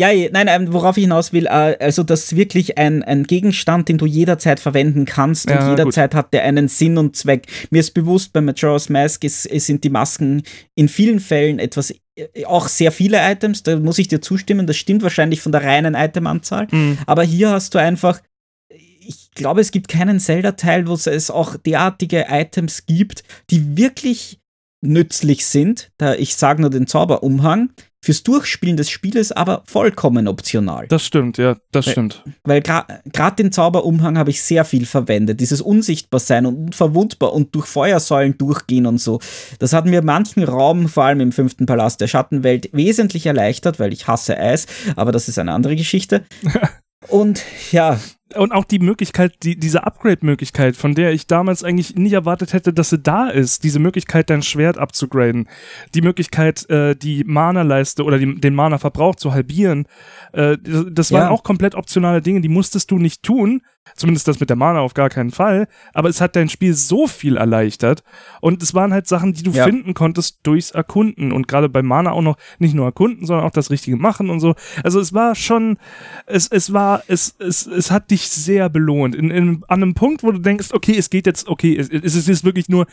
Ja, nein, worauf ich hinaus will, äh, also das ist wirklich ein, ein Gegenstand, den du jederzeit verwenden kannst ja, und jederzeit gut. hat der einen Sinn und Zweck. Mir ist bewusst, bei Majora's Mask ist, sind die Masken in vielen Fällen etwas äh, auch sehr viele Items, da muss ich dir zustimmen, das stimmt wahrscheinlich von der reinen Itemanzahl. Mhm. Aber hier hast du einfach, ich glaube, es gibt keinen Zelda-Teil, wo es auch derartige Items gibt, die wirklich nützlich sind. Da ich sage nur den Zauberumhang, fürs Durchspielen des Spieles aber vollkommen optional. Das stimmt, ja, das weil, stimmt. Weil gerade den Zauberumhang habe ich sehr viel verwendet. Dieses Unsichtbarsein und unverwundbar und durch Feuersäulen durchgehen und so. Das hat mir manchen Raum, vor allem im fünften Palast der Schattenwelt, wesentlich erleichtert, weil ich hasse Eis, aber das ist eine andere Geschichte. und ja, und auch die Möglichkeit, die, diese Upgrade-Möglichkeit, von der ich damals eigentlich nie erwartet hätte, dass sie da ist, diese Möglichkeit, dein Schwert abzugraden, die Möglichkeit, äh, die Mana-Leiste oder die, den Mana-Verbrauch zu halbieren, äh, das waren ja. auch komplett optionale Dinge, die musstest du nicht tun, Zumindest das mit der Mana auf gar keinen Fall. Aber es hat dein Spiel so viel erleichtert. Und es waren halt Sachen, die du ja. finden konntest durchs Erkunden. Und gerade bei Mana auch noch nicht nur erkunden, sondern auch das Richtige machen und so. Also es war schon, es, es war, es, es, es hat dich sehr belohnt. In, in, an einem Punkt, wo du denkst, okay, es geht jetzt, okay, es, es ist jetzt wirklich nur,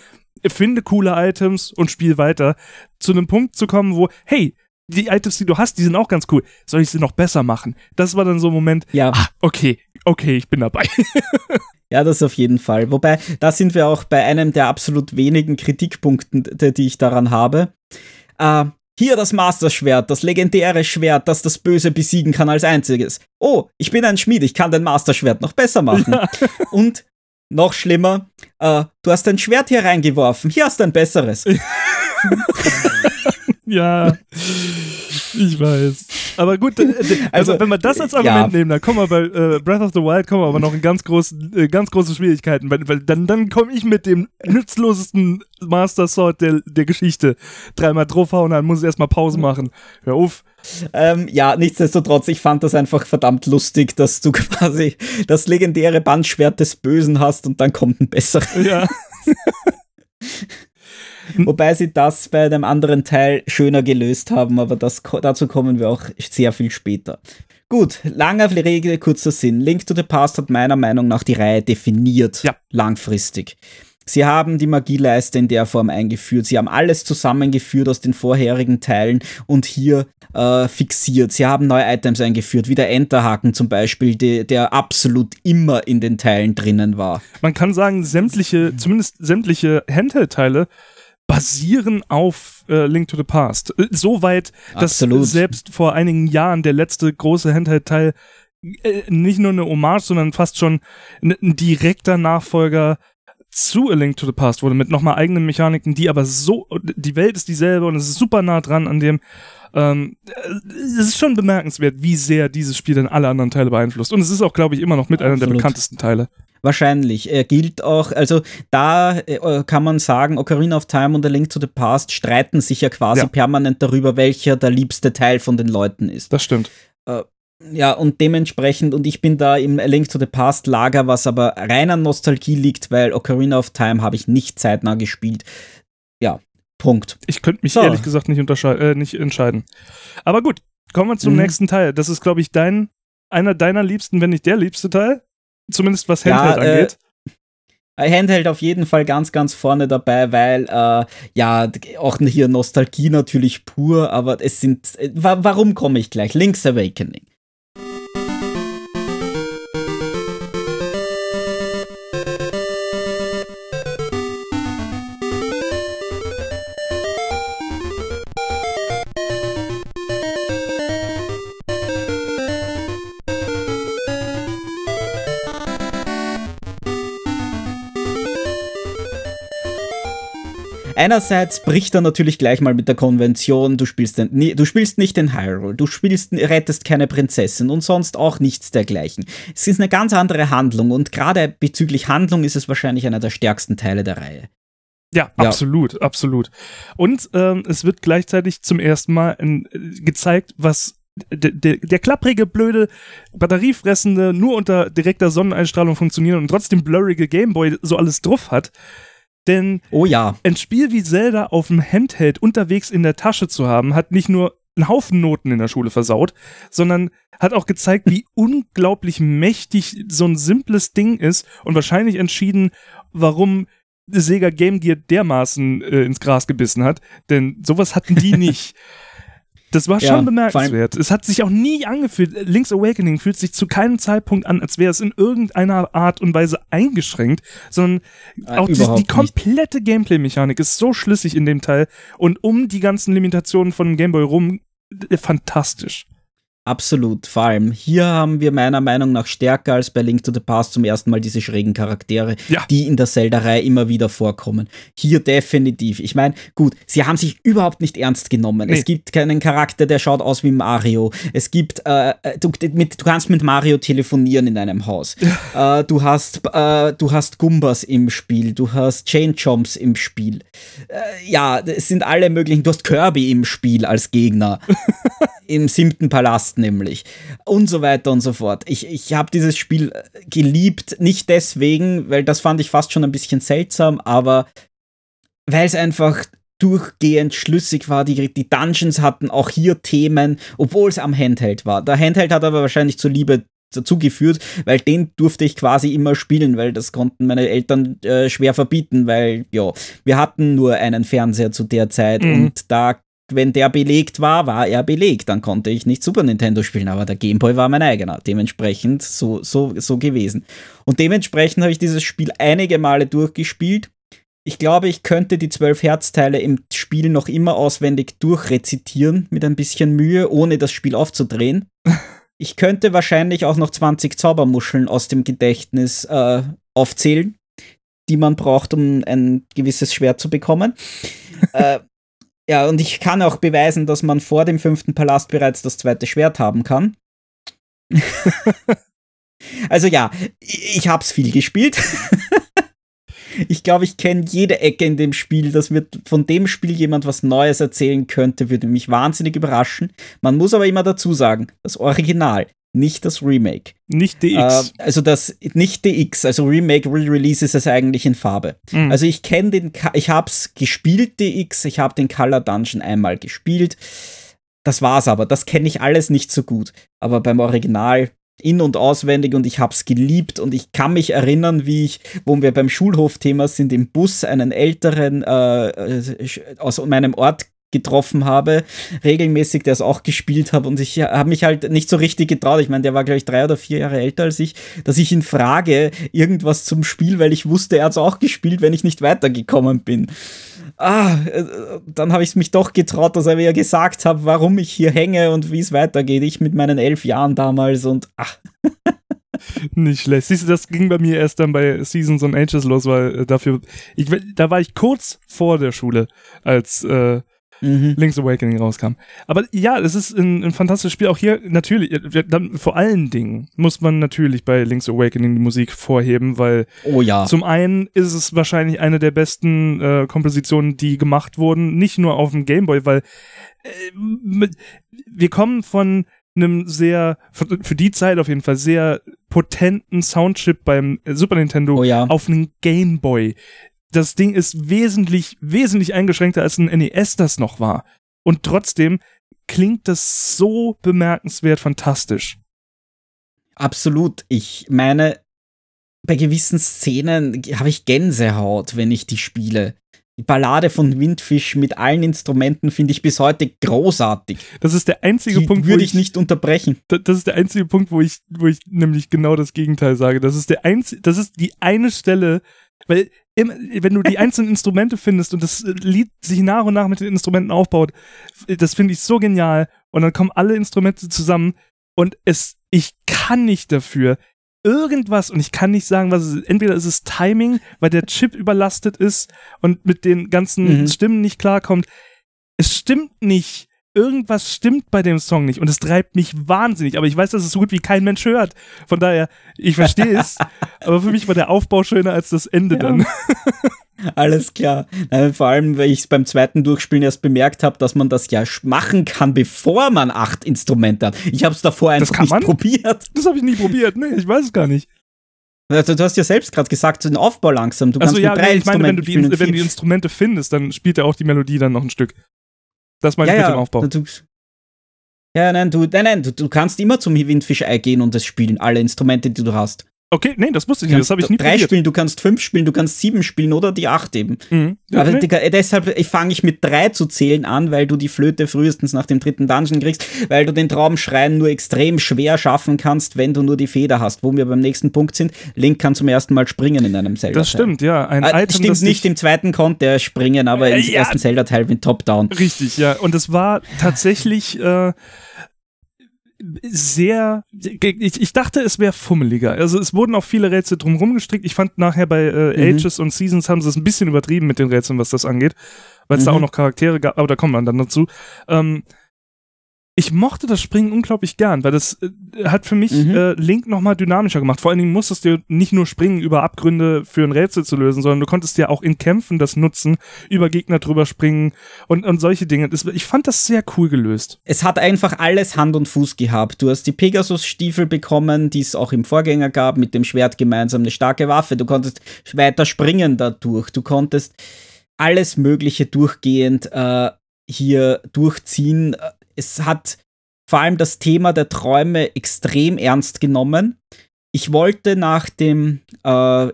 finde coole Items und spiel weiter. Zu einem Punkt zu kommen, wo, hey, die Items, die du hast, die sind auch ganz cool. Soll ich sie noch besser machen? Das war dann so ein Moment, ja. Ah, okay, okay, ich bin dabei. ja, das auf jeden Fall. Wobei, da sind wir auch bei einem der absolut wenigen Kritikpunkte, die ich daran habe. Äh, hier das Masterschwert, das legendäre Schwert, das das Böse besiegen kann als einziges. Oh, ich bin ein Schmied, ich kann dein Masterschwert noch besser machen. Ja. Und noch schlimmer, äh, du hast dein Schwert hier reingeworfen, hier hast du ein besseres. ja, ich weiß. Aber gut, äh, also, also wenn wir das als Argument ja. nehmen, dann kommen wir bei äh, Breath of the Wild kommen wir aber noch in ganz großen, äh, ganz große Schwierigkeiten, weil, weil dann, dann komme ich mit dem nützlosesten Master Sword der, der Geschichte dreimal draufhauen, dann muss ich erstmal Pause machen. Hör auf. Ähm, ja, nichtsdestotrotz, ich fand das einfach verdammt lustig, dass du quasi das legendäre Bandschwert des Bösen hast und dann kommt ein besseres. Ja. Wobei sie das bei einem anderen Teil schöner gelöst haben, aber das, dazu kommen wir auch sehr viel später. Gut, langer Rede, kurzer Sinn. Link to the Past hat meiner Meinung nach die Reihe definiert. Ja. Langfristig. Sie haben die Magieleiste in der Form eingeführt. Sie haben alles zusammengeführt aus den vorherigen Teilen und hier äh, fixiert. Sie haben neue Items eingeführt, wie der Enterhaken zum Beispiel, die, der absolut immer in den Teilen drinnen war. Man kann sagen, sämtliche, zumindest sämtliche Handheld-Teile basieren auf äh, Link to the Past. Äh, Soweit, dass Absolut. selbst vor einigen Jahren der letzte große Handheld-Teil äh, nicht nur eine Hommage, sondern fast schon ein, ein direkter Nachfolger zu A Link to the Past wurde, mit nochmal eigenen Mechaniken, die aber so, die Welt ist dieselbe und es ist super nah dran an dem, ähm, es ist schon bemerkenswert, wie sehr dieses Spiel dann alle anderen Teile beeinflusst. Und es ist auch, glaube ich, immer noch mit Absolut. einer der bekanntesten Teile. Wahrscheinlich. Er gilt auch, also da äh, kann man sagen, Ocarina of Time und A Link to the Past streiten sich ja quasi ja. permanent darüber, welcher der liebste Teil von den Leuten ist. Das stimmt. Äh, ja, und dementsprechend, und ich bin da im A Link to the Past Lager, was aber rein an Nostalgie liegt, weil Ocarina of Time habe ich nicht zeitnah gespielt. Ja, Punkt. Ich könnte mich so. ehrlich gesagt nicht, äh, nicht entscheiden. Aber gut, kommen wir zum mhm. nächsten Teil. Das ist, glaube ich, dein, einer deiner liebsten, wenn nicht der liebste Teil. Zumindest was Handheld ja, äh, angeht. Handheld auf jeden Fall ganz, ganz vorne dabei, weil äh, ja, auch hier Nostalgie natürlich pur, aber es sind. Äh, warum komme ich gleich? Link's Awakening. Einerseits bricht er natürlich gleich mal mit der Konvention, du spielst, den, du spielst nicht in Hyrule, du spielst, rettest keine Prinzessin und sonst auch nichts dergleichen. Es ist eine ganz andere Handlung und gerade bezüglich Handlung ist es wahrscheinlich einer der stärksten Teile der Reihe. Ja, ja. absolut, absolut. Und ähm, es wird gleichzeitig zum ersten Mal in, gezeigt, was der klapprige, blöde, batteriefressende, nur unter direkter Sonneneinstrahlung funktionieren und trotzdem blurrige Gameboy so alles drauf hat. Denn oh ja. ein Spiel wie Zelda auf dem Handheld unterwegs in der Tasche zu haben, hat nicht nur einen Haufen Noten in der Schule versaut, sondern hat auch gezeigt, wie unglaublich mächtig so ein simples Ding ist und wahrscheinlich entschieden, warum Sega Game Gear dermaßen äh, ins Gras gebissen hat, denn sowas hatten die nicht. Das war schon ja, bemerkenswert. Es hat sich auch nie angefühlt. Link's Awakening fühlt sich zu keinem Zeitpunkt an, als wäre es in irgendeiner Art und Weise eingeschränkt, sondern äh, auch die, die komplette Gameplay-Mechanik ist so schlüssig in dem Teil und um die ganzen Limitationen von dem Gameboy rum äh, fantastisch. Absolut, vor allem hier haben wir meiner Meinung nach stärker als bei Link to the Past zum ersten Mal diese schrägen Charaktere, ja. die in der Zelda-Reihe immer wieder vorkommen. Hier definitiv. Ich meine, gut, sie haben sich überhaupt nicht ernst genommen. Nee. Es gibt keinen Charakter, der schaut aus wie Mario. Es gibt, äh, äh du, mit, du kannst mit Mario telefonieren in einem Haus. äh, du hast, äh, du hast Gumbas im Spiel, du hast Chain Chomps im Spiel. Äh, ja, es sind alle möglichen. Du hast Kirby im Spiel als Gegner. Im siebten Palast nämlich. Und so weiter und so fort. Ich, ich habe dieses Spiel äh, geliebt, nicht deswegen, weil das fand ich fast schon ein bisschen seltsam, aber weil es einfach durchgehend schlüssig war. Die, die Dungeons hatten auch hier Themen, obwohl es am Handheld war. Der Handheld hat aber wahrscheinlich zur Liebe dazu geführt, weil den durfte ich quasi immer spielen, weil das konnten meine Eltern äh, schwer verbieten, weil ja, wir hatten nur einen Fernseher zu der Zeit mhm. und da wenn der belegt war, war er belegt. Dann konnte ich nicht Super Nintendo spielen, aber der Gameboy war mein eigener. Dementsprechend so, so, so gewesen. Und dementsprechend habe ich dieses Spiel einige Male durchgespielt. Ich glaube, ich könnte die zwölf Herzteile im Spiel noch immer auswendig durchrezitieren, mit ein bisschen Mühe, ohne das Spiel aufzudrehen. Ich könnte wahrscheinlich auch noch 20 Zaubermuscheln aus dem Gedächtnis äh, aufzählen, die man braucht, um ein gewisses Schwert zu bekommen. äh, ja, und ich kann auch beweisen, dass man vor dem fünften Palast bereits das zweite Schwert haben kann. also ja, ich hab's viel gespielt. ich glaube, ich kenne jede Ecke in dem Spiel. Dass wird von dem Spiel jemand was Neues erzählen könnte, würde mich wahnsinnig überraschen. Man muss aber immer dazu sagen, das Original nicht das Remake. Nicht DX. Äh, also das nicht DX, also Remake, Re-Release ist es eigentlich in Farbe. Mhm. Also ich kenne den, ich habe es gespielt DX, ich habe den Color Dungeon einmal gespielt. Das war's aber, das kenne ich alles nicht so gut. Aber beim Original in- und auswendig und ich habe es geliebt und ich kann mich erinnern, wie ich, wo wir beim Schulhofthema sind, im Bus einen älteren äh, äh aus meinem Ort getroffen habe, regelmäßig, der es auch gespielt hat und ich habe mich halt nicht so richtig getraut. Ich meine, der war, glaube ich, drei oder vier Jahre älter als ich, dass ich ihn frage, irgendwas zum Spiel, weil ich wusste, er hat es auch gespielt, wenn ich nicht weitergekommen bin. Ah, äh, dann habe ich es mich doch getraut, dass er mir gesagt hat, warum ich hier hänge und wie es weitergeht. Ich mit meinen elf Jahren damals und ach. Nicht schlecht. Siehst du, das ging bei mir erst dann bei Seasons und Ages los, weil äh, dafür, ich, da war ich kurz vor der Schule, als äh, mhm. Link's Awakening rauskam. Aber ja, es ist ein, ein, fantastisches Spiel. Auch hier natürlich, äh, dann, vor allen Dingen muss man natürlich bei Link's Awakening die Musik vorheben, weil oh, ja. zum einen ist es wahrscheinlich eine der besten äh, Kompositionen, die gemacht wurden, nicht nur auf dem Gameboy, weil äh, wir kommen von einem sehr, für die Zeit auf jeden Fall, sehr potenten Soundchip beim Super Nintendo oh ja. auf einen Game Boy. Das Ding ist wesentlich, wesentlich eingeschränkter als ein NES das noch war. Und trotzdem klingt das so bemerkenswert fantastisch. Absolut. Ich meine, bei gewissen Szenen habe ich Gänsehaut, wenn ich die spiele. Die Ballade von Windfisch mit allen Instrumenten finde ich bis heute großartig. Das ist der einzige die Punkt, würde ich, ich, nicht unterbrechen. Das ist der einzige Punkt, wo ich, wo ich nämlich genau das Gegenteil sage. Das ist der einzige, das ist die eine Stelle, weil wenn du die einzelnen Instrumente findest und das Lied sich nach und nach mit den Instrumenten aufbaut, das finde ich so genial. Und dann kommen alle Instrumente zusammen und es, ich kann nicht dafür, irgendwas, und ich kann nicht sagen, was es ist. Entweder ist es Timing, weil der Chip überlastet ist und mit den ganzen mhm. Stimmen nicht klarkommt. Es stimmt nicht. Irgendwas stimmt bei dem Song nicht und es treibt mich wahnsinnig. Aber ich weiß, dass es so gut wie kein Mensch hört. Von daher, ich verstehe es. aber für mich war der Aufbau schöner als das Ende ja. dann. Alles klar. Nein, vor allem, weil ich es beim zweiten Durchspielen erst bemerkt habe, dass man das ja machen kann, bevor man acht Instrumente hat. Ich habe es davor einfach nicht man? probiert. Das habe ich nie probiert. Nee, ich weiß es gar nicht. Also, du hast ja selbst gerade gesagt, den Aufbau langsam. Du also, kannst ja, drei ich meine, wenn du, die, wenn du die Instrumente findest, dann spielt ja auch die Melodie dann noch ein Stück. Das meine ich ja, mit dem Aufbau. Du, ja, nein, du, nein, nein, du, du kannst immer zum Windfischei gehen und das spielen, alle Instrumente, die du hast. Okay, nee, das wusste ich nicht. Das habe ich nie drei probiert. spielen, du kannst fünf spielen, du kannst sieben spielen oder die acht eben. Mhm. Ja, Aber nee. deshalb fange ich mit drei zu zählen an, weil du die Flöte frühestens nach dem dritten Dungeon kriegst, weil du den Traumschreien nur extrem schwer schaffen kannst, wenn du nur die Feder hast. Wo wir beim nächsten Punkt sind, Link kann zum ersten Mal springen in einem Zelda. Das stimmt, ja. Ein äh, Item, stimmt nicht, im zweiten konnte er springen, aber äh, im ja. ersten Zelda-Teil mit Top-Down. Richtig, ja. Und es war tatsächlich. Äh, sehr, ich, ich dachte, es wäre fummeliger. Also es wurden auch viele Rätsel drumherum gestrickt. Ich fand nachher bei äh, mhm. Ages und Seasons haben sie es ein bisschen übertrieben mit den Rätseln, was das angeht, weil es mhm. da auch noch Charaktere gab, aber da kommen wir dann dazu. Ähm, ich mochte das Springen unglaublich gern, weil das äh, hat für mich mhm. äh, Link nochmal dynamischer gemacht. Vor allen Dingen musstest du nicht nur springen, über Abgründe für ein Rätsel zu lösen, sondern du konntest ja auch in Kämpfen das nutzen, über Gegner drüber springen und, und solche Dinge. Das, ich fand das sehr cool gelöst. Es hat einfach alles Hand und Fuß gehabt. Du hast die Pegasus-Stiefel bekommen, die es auch im Vorgänger gab, mit dem Schwert gemeinsam eine starke Waffe. Du konntest weiter springen dadurch. Du konntest alles Mögliche durchgehend äh, hier durchziehen es hat vor allem das Thema der Träume extrem ernst genommen. Ich wollte nach dem äh,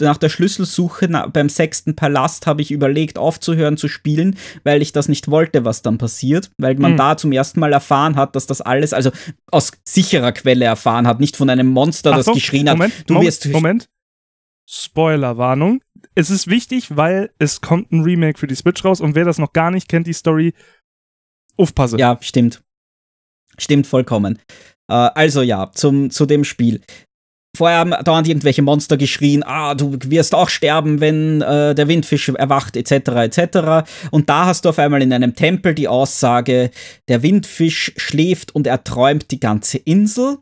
nach der Schlüsselsuche na, beim sechsten Palast habe ich überlegt, aufzuhören zu spielen, weil ich das nicht wollte, was dann passiert, weil man mhm. da zum ersten Mal erfahren hat, dass das alles, also aus sicherer Quelle erfahren hat, nicht von einem Monster, Achtung, das geschrien hat. Moment, du Moment, wirst Moment. Spoilerwarnung. Es ist wichtig, weil es kommt ein Remake für die Switch raus und wer das noch gar nicht kennt, die Story, Aufpasse. Ja, stimmt. Stimmt vollkommen. Äh, also ja, zum, zu dem Spiel. Vorher haben dauernd irgendwelche Monster geschrien, ah, du wirst auch sterben, wenn äh, der Windfisch erwacht, etc., etc. Und da hast du auf einmal in einem Tempel die Aussage, der Windfisch schläft und er träumt die ganze Insel.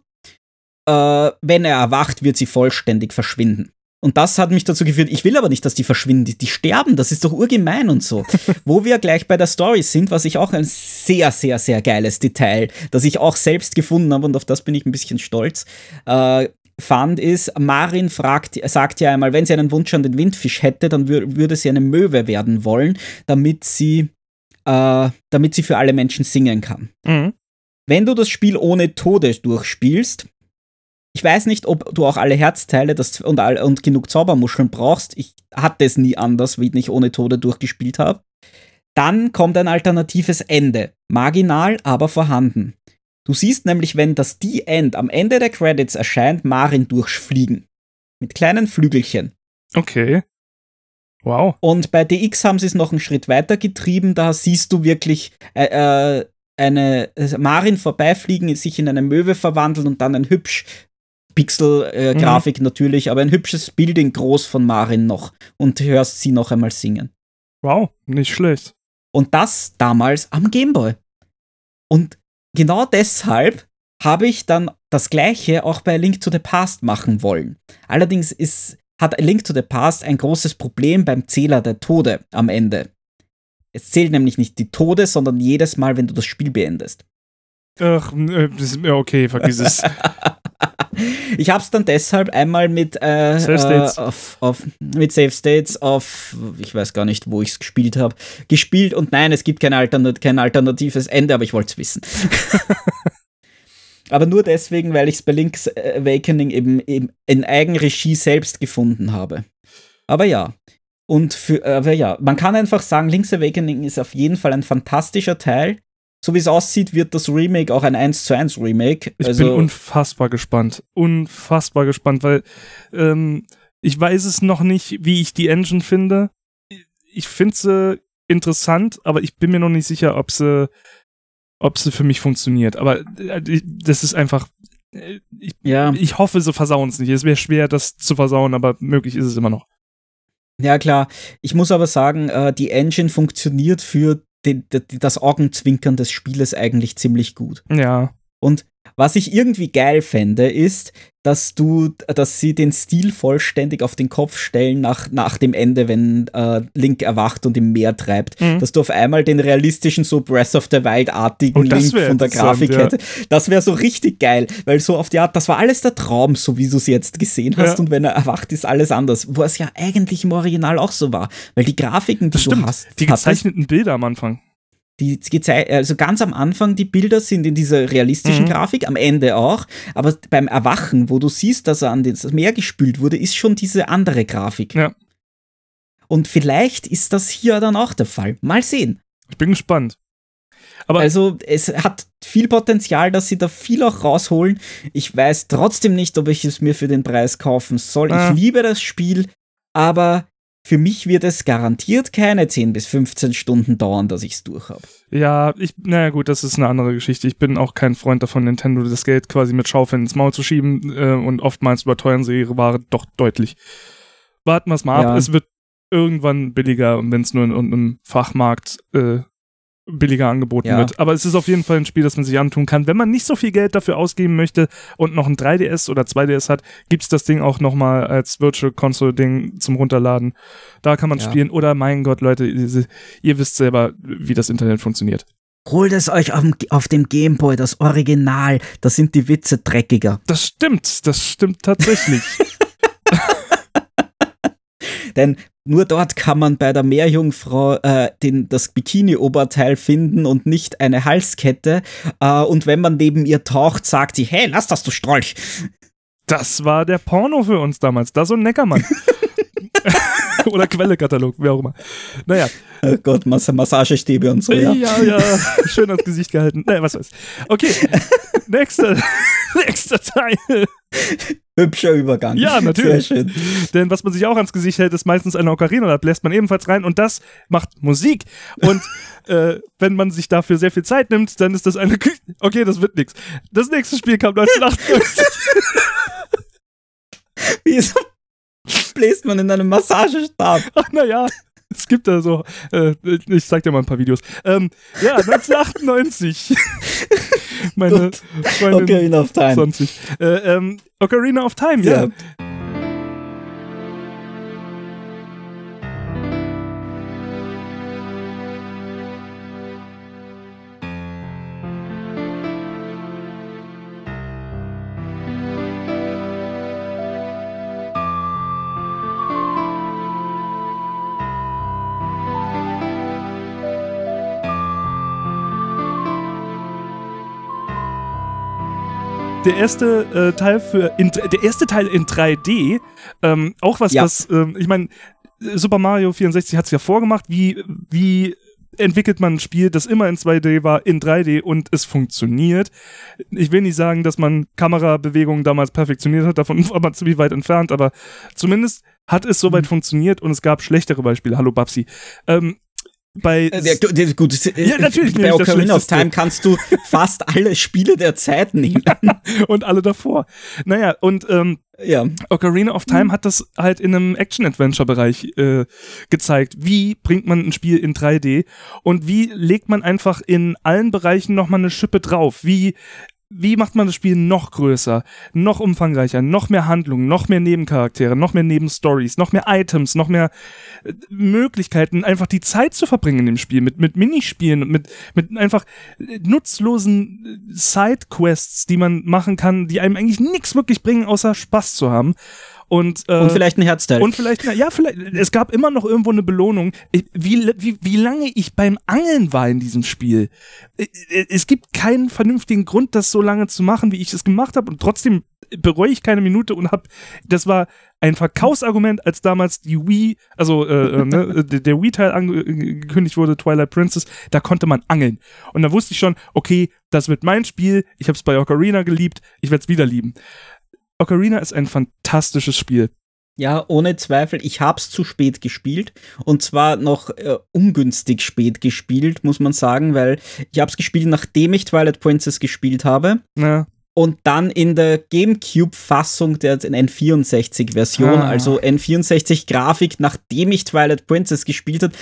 Äh, wenn er erwacht, wird sie vollständig verschwinden. Und das hat mich dazu geführt, ich will aber nicht, dass die verschwinden, die, die sterben, das ist doch urgemein und so. Wo wir gleich bei der Story sind, was ich auch ein sehr, sehr, sehr geiles Detail, das ich auch selbst gefunden habe und auf das bin ich ein bisschen stolz, äh, fand, ist, Marin fragt, sagt ja einmal, wenn sie einen Wunsch an den Windfisch hätte, dann wür würde sie eine Möwe werden wollen, damit sie, äh, damit sie für alle Menschen singen kann. Mhm. Wenn du das Spiel ohne Tode durchspielst, ich weiß nicht, ob du auch alle Herzteile das, und, und genug Zaubermuscheln brauchst. Ich hatte es nie anders, wie ich ohne Tode durchgespielt habe. Dann kommt ein alternatives Ende. Marginal, aber vorhanden. Du siehst nämlich, wenn das Die End am Ende der Credits erscheint, Marin durchfliegen. Mit kleinen Flügelchen. Okay. Wow. Und bei DX haben sie es noch einen Schritt weiter getrieben. Da siehst du wirklich äh, äh eine Marin vorbeifliegen, sich in eine Möwe verwandeln und dann ein hübsch Pixel-Grafik äh, mhm. natürlich, aber ein hübsches Bild in groß von Marin noch und hörst sie noch einmal singen. Wow, nicht schlecht. Und das damals am Gameboy. Und genau deshalb habe ich dann das gleiche auch bei Link to the Past machen wollen. Allerdings ist, hat Link to the Past ein großes Problem beim Zähler der Tode am Ende. Es zählt nämlich nicht die Tode, sondern jedes Mal, wenn du das Spiel beendest. Ach, äh, okay, vergiss es. ich habe es dann deshalb einmal mit äh, Safe States. Äh, auf, auf, mit Safe States auf, ich weiß gar nicht, wo ich es gespielt habe, gespielt und nein, es gibt kein, Alternat kein alternatives Ende, aber ich wollte es wissen. aber nur deswegen, weil ich es bei Link's Awakening eben, eben in Eigenregie selbst gefunden habe. Aber ja, und für, aber ja, man kann einfach sagen, Link's Awakening ist auf jeden Fall ein fantastischer Teil. So wie es aussieht, wird das Remake auch ein 1 zu 1 Remake. Ich also, bin unfassbar gespannt. Unfassbar gespannt, weil ähm, ich weiß es noch nicht, wie ich die Engine finde. Ich finde sie interessant, aber ich bin mir noch nicht sicher, ob sie, ob sie für mich funktioniert. Aber äh, das ist einfach. Äh, ich, ja. ich hoffe, sie versauen es nicht. Es wäre schwer, das zu versauen, aber möglich ist es immer noch. Ja, klar. Ich muss aber sagen, äh, die Engine funktioniert für den, das Augenzwinkern des Spieles eigentlich ziemlich gut. Ja. Und was ich irgendwie geil fände, ist, dass du, dass sie den Stil vollständig auf den Kopf stellen nach, nach dem Ende, wenn äh, Link erwacht und im Meer treibt, mhm. dass du auf einmal den realistischen, so Breath of the Wild-artigen Link von der Grafik ja. hättest. Das wäre so richtig geil, weil so auf die Art, das war alles der Traum, so wie du es jetzt gesehen hast, ja. und wenn er erwacht, ist alles anders. Wo es ja eigentlich im Original auch so war, weil die Grafiken, die das du stimmt. hast, die gezeichneten Bilder am Anfang. Die also ganz am Anfang, die Bilder sind in dieser realistischen mhm. Grafik, am Ende auch, aber beim Erwachen, wo du siehst, dass er an das Meer gespült wurde, ist schon diese andere Grafik. Ja. Und vielleicht ist das hier dann auch der Fall. Mal sehen. Ich bin gespannt. Aber also es hat viel Potenzial, dass sie da viel auch rausholen. Ich weiß trotzdem nicht, ob ich es mir für den Preis kaufen soll. Ah. Ich liebe das Spiel, aber für mich wird es garantiert keine 10 bis 15 Stunden dauern, dass ich es durch habe. Ja, ich, naja gut, das ist eine andere Geschichte. Ich bin auch kein Freund davon, Nintendo das Geld quasi mit Schaufeln ins Maul zu schieben äh, und oftmals überteuern sie ihre Ware doch deutlich. Warten wir es mal ja. ab, es wird irgendwann billiger und wenn es nur in irgendeinem Fachmarkt äh, billiger angeboten ja. wird. Aber es ist auf jeden Fall ein Spiel, das man sich antun kann. Wenn man nicht so viel Geld dafür ausgeben möchte und noch ein 3DS oder 2DS hat, gibt es das Ding auch nochmal als Virtual Console Ding zum Runterladen. Da kann man ja. spielen. Oder mein Gott, Leute, ihr wisst selber, wie das Internet funktioniert. Holt es euch auf dem, auf dem Gameboy, das Original. Da sind die Witze dreckiger. Das stimmt, das stimmt tatsächlich. Denn nur dort kann man bei der Meerjungfrau äh, den, das Bikini-Oberteil finden und nicht eine Halskette. Äh, und wenn man neben ihr taucht, sagt sie, hey, lass das, du Strolch. Das war der Porno für uns damals. Da so ein Neckermann. Oder Quellekatalog, wie auch immer. Naja. Oh Gott, Mass Massagestäbe und so, ja. Ja, ja, schön ans Gesicht gehalten. Naja, was weiß. Okay, nächster, nächster Teil. Hübscher Übergang. Ja, natürlich. Sehr schön. Denn was man sich auch ans Gesicht hält, ist meistens eine Ocarina. Da bläst man ebenfalls rein und das macht Musik. Und äh, wenn man sich dafür sehr viel Zeit nimmt, dann ist das eine. Kü okay, das wird nichts. Das nächste Spiel kam 1998. Wieso bläst man in einem Massagestab? Ach, naja. Es gibt da so, äh, ich zeig dir mal ein paar Videos. Ähm, ja, 1998. meine Freundin Ocarina of Time. 20. Äh, ähm, Ocarina of Time, ja. ja. Der erste äh, Teil für in, der erste Teil in 3D, ähm, auch was, ja. was, ähm, ich meine, Super Mario 64 hat es ja vorgemacht, wie, wie entwickelt man ein Spiel, das immer in 2D war, in 3D und es funktioniert. Ich will nicht sagen, dass man Kamerabewegungen damals perfektioniert hat, davon war man ziemlich weit entfernt, aber zumindest hat es soweit mhm. funktioniert und es gab schlechtere Beispiele. Hallo Babsi. Ähm, bei. Äh, ja, gut, äh, ja, natürlich. Bei Ocarina of Time kannst du fast alle Spiele der Zeit nehmen. und alle davor. Naja, und ähm, ja. Ocarina of Time hat das halt in einem Action-Adventure-Bereich äh, gezeigt. Wie bringt man ein Spiel in 3D und wie legt man einfach in allen Bereichen nochmal eine Schippe drauf? Wie wie macht man das Spiel noch größer, noch umfangreicher, noch mehr Handlungen, noch mehr Nebencharaktere, noch mehr Nebenstories, noch mehr Items, noch mehr äh, Möglichkeiten, einfach die Zeit zu verbringen in dem Spiel, mit, mit Minispielen und mit, mit einfach äh, nutzlosen äh, Sidequests, die man machen kann, die einem eigentlich nichts wirklich bringen, außer Spaß zu haben. Und, äh, und vielleicht ein Herzteil. Und vielleicht, ja, vielleicht, es gab immer noch irgendwo eine Belohnung. Wie, wie, wie lange ich beim Angeln war in diesem Spiel. Es gibt keinen vernünftigen Grund, das so lange zu machen, wie ich es gemacht habe. Und trotzdem bereue ich keine Minute und hab, das war ein Verkaufsargument, als damals die Wii, also äh, äh ne, der Wii-Teil angekündigt wurde, Twilight Princess, da konnte man angeln. Und da wusste ich schon, okay, das wird mein Spiel, ich habe es bei Ocarina geliebt, ich werde es wieder lieben. Ocarina ist ein fantastisches Spiel. Ja, ohne Zweifel. Ich hab's zu spät gespielt und zwar noch äh, ungünstig spät gespielt, muss man sagen, weil ich hab's gespielt, nachdem ich Twilight Princess gespielt habe. Ja. Und dann in der GameCube-Fassung der N64-Version, ah. also N64-Grafik, nachdem ich Twilight Princess gespielt habe,